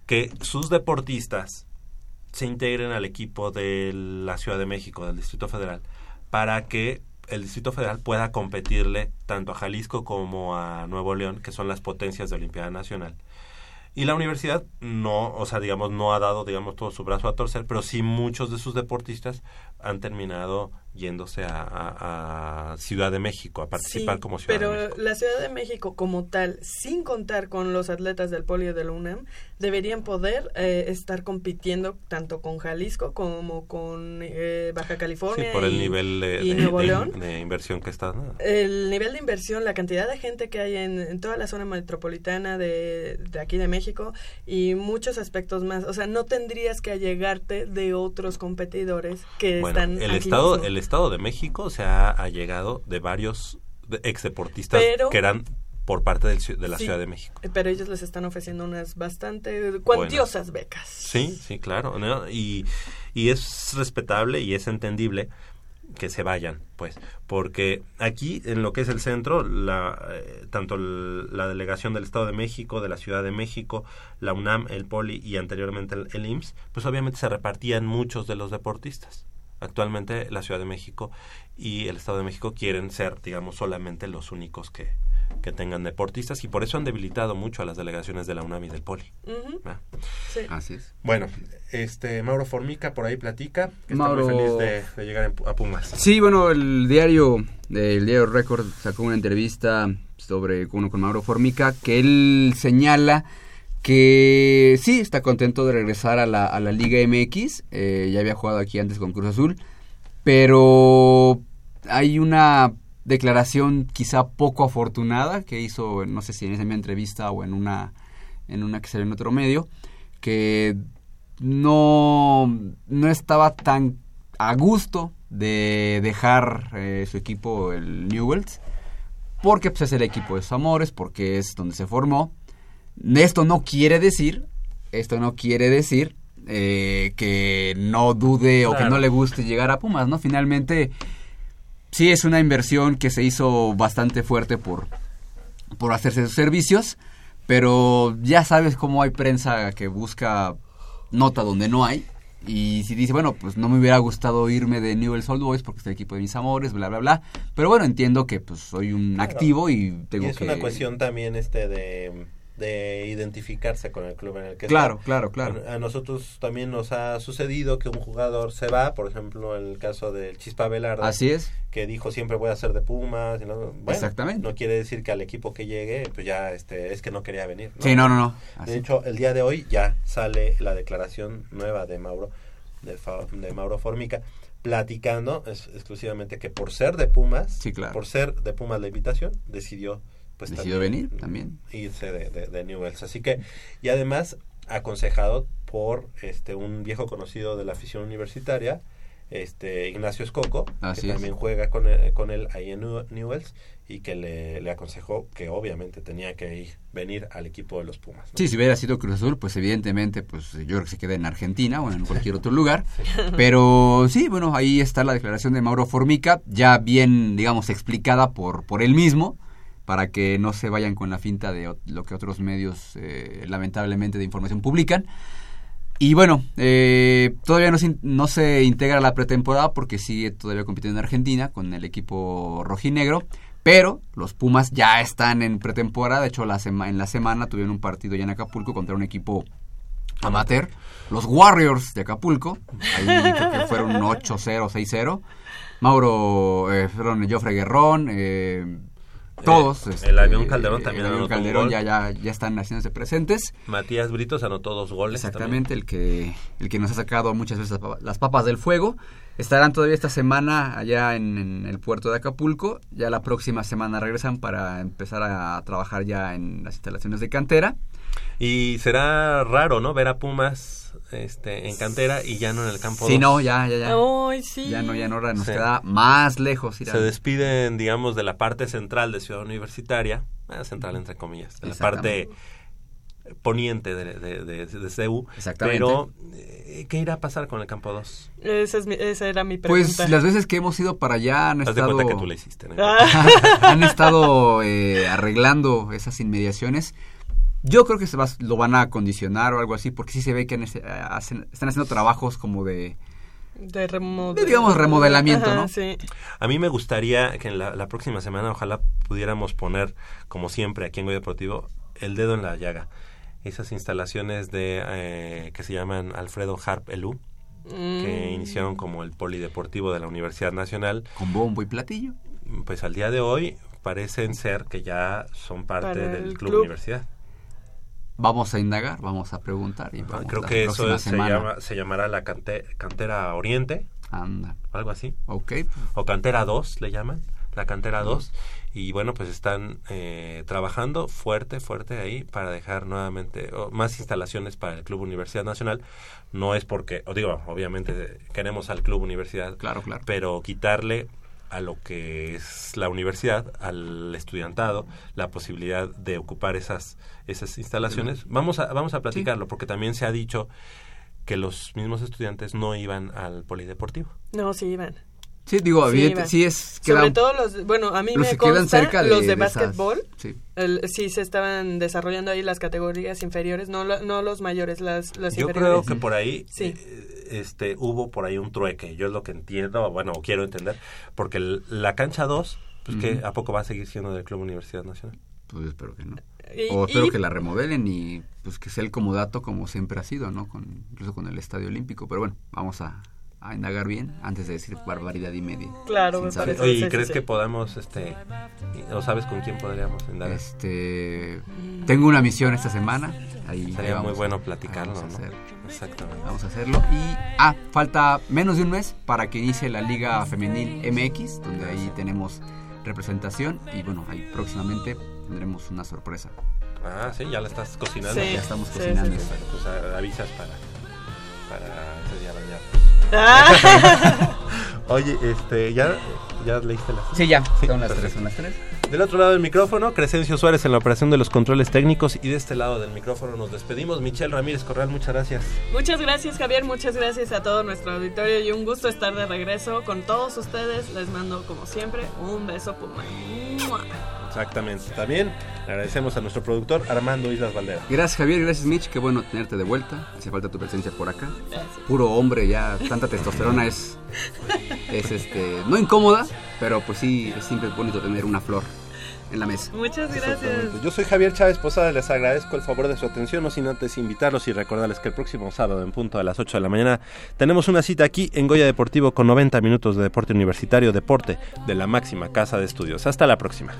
que sus deportistas se integren al equipo de la Ciudad de México, del Distrito Federal, para que el Distrito Federal pueda competirle tanto a Jalisco como a Nuevo León, que son las potencias de Olimpiada Nacional. Y la universidad no, o sea, digamos, no ha dado, digamos, todo su brazo a torcer, pero sí muchos de sus deportistas han terminado yéndose a, a- a Ciudad de México, a participar Sí, como Ciudad pero de México. la Ciudad de México como tal, sin contar con los atletas del polio de la UNAM, deberían poder eh, estar compitiendo tanto con Jalisco como con eh, Baja Sí, California por el y, nivel de, y de- Nuevo de- León. de inversión que está. ¿no? El nivel de inversión, la cantidad de gente que hay en, en toda la zona metropolitana de, de aquí de México y muchos aspectos más. O sea, no tendrías que allegarte de otros competidores que Bueno, están el aquí estado, mismo. el estado de México se ha allegado de varios de- exdeportistas Pero- que eran por parte del de la Sí, Ciudad de México. Pero ellos les están ofreciendo unas bastante cuantiosas becas. Sí, sí, claro. ¿no? Y, y es respetable y es entendible que se vayan, pues, porque aquí en lo que es el centro, la, eh, tanto el- la delegación del Estado de México, de la Ciudad de México, la UNAM, el Poli y anteriormente el, el IMSS, pues obviamente se repartían muchos de los deportistas. Actualmente la Ciudad de México y el Estado de México quieren ser, digamos, solamente los únicos que, que tengan deportistas y por eso han debilitado mucho a las delegaciones de la UNAM y del Poli. Sí. Así es. Bueno, este Mauro Formica por ahí platica, que Mauro- está muy feliz de, de llegar en- a Pumas. Sí, bueno, el diario, el diario Record sacó una entrevista sobre uno con Mauro Formica que él señala que sí está contento de regresar a la, a la Liga MX. eh, ya había jugado aquí antes con Cruz Azul, pero hay una declaración quizá poco afortunada que hizo, no sé si en esa misma entrevista o en una en una que salió en otro medio, que no, no estaba tan a gusto de dejar eh, su equipo, el Newells, porque pues, es el equipo de sus amores, porque es donde se formó. Esto no quiere decir, esto no quiere decir eh, que no dude o que no le guste llegar a Pumas, ¿no? Finalmente, sí es una inversión que se hizo bastante fuerte por, por hacerse sus servicios, pero ya sabes cómo hay prensa que busca nota donde no hay. Y si dice, bueno, pues no me hubiera gustado irme de Newell's Old Boys porque es el equipo de mis amores, bla, bla, bla. Pero bueno, entiendo que pues soy un activo y tengo y es que... una cuestión también este de de identificarse con el club en el que Claro, está. claro, claro. A, a nosotros también nos ha sucedido que un jugador se va, por ejemplo, en el caso del Chispa Velarde. Así es. Que dijo siempre voy a ser de Pumas. y no- bueno, Exactamente. No quiere decir que al equipo que llegue, pues ya este, es que no quería venir. Sí, no, no, no. Así. De hecho, el día de hoy ya sale la declaración nueva de Mauro, de, Fa- de Mauro Formica, platicando es- exclusivamente que por ser de Pumas, Sí, claro. por ser de Pumas la invitación, decidió pues Decidió venir también. irse de, de, de Newell's. Así que, y además aconsejado por este un viejo conocido de la afición universitaria, este Ignacio Escoco, Así que es. también juega con él, con él ahí en New- Newell's y que le, le aconsejó que obviamente tenía que ir, venir al equipo de los Pumas. ¿no? Sí, si hubiera sido Cruz Azul, pues evidentemente, pues yo creo que se queda en Argentina o en cualquier otro lugar. Pero sí, bueno, ahí está la declaración de Mauro Formica, ya bien, digamos, explicada por, por él mismo, para que no se vayan con la finta de lo que otros medios, eh, lamentablemente, de información publican. Y bueno, eh, todavía no se, integra la pretemporada porque sigue todavía compitiendo en Argentina con el equipo rojinegro. Pero los Pumas ya están en pretemporada. De hecho, en la semana tuvieron un partido ya en Acapulco contra un equipo amateur. Los Warriors de Acapulco. Ahí creo que fueron 8-0, 6-0. Mauro, eh, fueron Jofre Guerrón, eh, todos. Eh, este, el Avión Calderón también El Avión anotó un Calderón gol. ya, ya, ya están haciéndose presentes. Matías Britos anotó dos goles. Exactamente, el que, el que nos ha sacado muchas veces las papa- las papas del fuego. Estarán todavía esta semana allá en, en el puerto de Acapulco. Ya la próxima semana regresan para empezar a trabajar ya en las instalaciones de cantera. Y será raro, ¿no? Ver a Pumas este, en cantera y ya no en el campo. Sí, dos. no, ya, ya, ya. Ay, sí. Ya no, ya no, nos Sí. queda más lejos ir Se despiden, digamos, de la parte central de Ciudad Universitaria, eh, central entre comillas, de la parte poniente de, de, de, de CEU. Exactamente. Pero, eh, ¿qué irá a pasar con el campo 2? Esa, es mi- esa era mi pregunta. Pues las veces que hemos ido para allá han Haz de estado... cuenta que tú la hiciste, ¿no? han estado eh, arreglando esas inmediaciones. Yo creo que se va- lo van a acondicionar o algo así, porque sí se ve que han- hacen- están haciendo trabajos como de... De remodel- de, digamos, remodelamiento, Ajá, ¿no? Sí. A mí me gustaría que en la, la próxima semana ojalá pudiéramos poner, como siempre aquí en Goya Deportivo, el dedo en la llaga. Esas instalaciones de eh, que se llaman Alfredo Harp Elú, que Mm. iniciaron como el polideportivo de la Universidad Nacional. Con bombo y platillo. Pues al día de hoy parecen ser que ya son parte Para del el club, club. universidad. Vamos a indagar, vamos a preguntar. Y vamos Creo que eso se, llama, se llamará la cante- cantera Oriente. Anda. Algo así. Ok. O cantera 2 le llaman. La cantera 2. Y bueno, pues están eh, trabajando fuerte, fuerte ahí para dejar nuevamente más instalaciones para el Club Universidad Nacional. No es porque, o digo, obviamente queremos al Club Universidad. Claro, claro. Pero quitarle a lo que es la universidad, al estudiantado, la posibilidad de ocupar esas, esas instalaciones. Vamos a, vamos a platicarlo, porque también se ha dicho que los mismos estudiantes no iban al polideportivo. No, sí iban. Sí, digo, Sí, evidente- sí es... Sobre quedan- todo los, bueno, a mí los me que quedan consta cerca de- los de, de esas- básquetbol. sí. el- sí se estaban desarrollando ahí las categorías inferiores, no, lo- no los mayores, las, las Yo creo inferiores. que por ahí Sí. eh, este hubo por ahí un trueque, yo es lo que entiendo, bueno, o quiero entender, porque el- la cancha 2, pues que a poco va a seguir siendo del Club Universidad Nacional. Pues espero que no. Y- o espero y- que la remodelen y pues que sea el comodato como siempre ha sido, ¿no? Con, incluso con el Estadio Olímpico. Pero bueno, vamos a, a indagar bien antes de decir barbaridad y media. Claro, me parece. ¿Y sí, crees sí. que podamos, este, o sabes con quién podríamos indagar? Este, tengo una misión esta semana. Ahí Sería muy bueno platicarlo, vamos a ¿no? Exactamente. Vamos a hacerlo. Y, ah, falta menos de un mes para que inicie la Liga Femenil MX, donde ahí tenemos representación. Y bueno, ahí próximamente tendremos una sorpresa. Ah, sí, ya la estás cocinando. Sí, ya estamos Sí, cocinando. sí, sí. Bueno, pues avisas para, para ese día. Ah. Oye, este, ¿ya, ¿ya leíste las Sí, ya, son las perfecto. tres, son las tres. Del otro lado del micrófono, Crescencio Suárez en la operación de los controles técnicos y de este lado del micrófono nos despedimos. Michelle Ramírez Corral, muchas gracias. Muchas gracias Javier, muchas gracias a todo nuestro auditorio y un gusto estar de regreso con todos ustedes. Les mando como siempre un beso Puma. Exactamente. También le agradecemos a nuestro productor Armando Islas Valdera. Gracias Javier, gracias Mitch, qué bueno tenerte de vuelta. Hace falta tu presencia por acá. Puro hombre, ya tanta testosterona es, es este, no incómoda, pero pues sí, es siempre bonito tener una flor en la mesa. Muchas gracias. Yo soy Javier Chávez Posada, les agradezco el favor de su atención, no sin antes invitarlos y recordarles que el próximo sábado en punto a las 8 de la mañana tenemos una cita aquí en Goya Deportivo con 90 minutos de deporte universitario, deporte de la máxima casa de estudios. Hasta la próxima.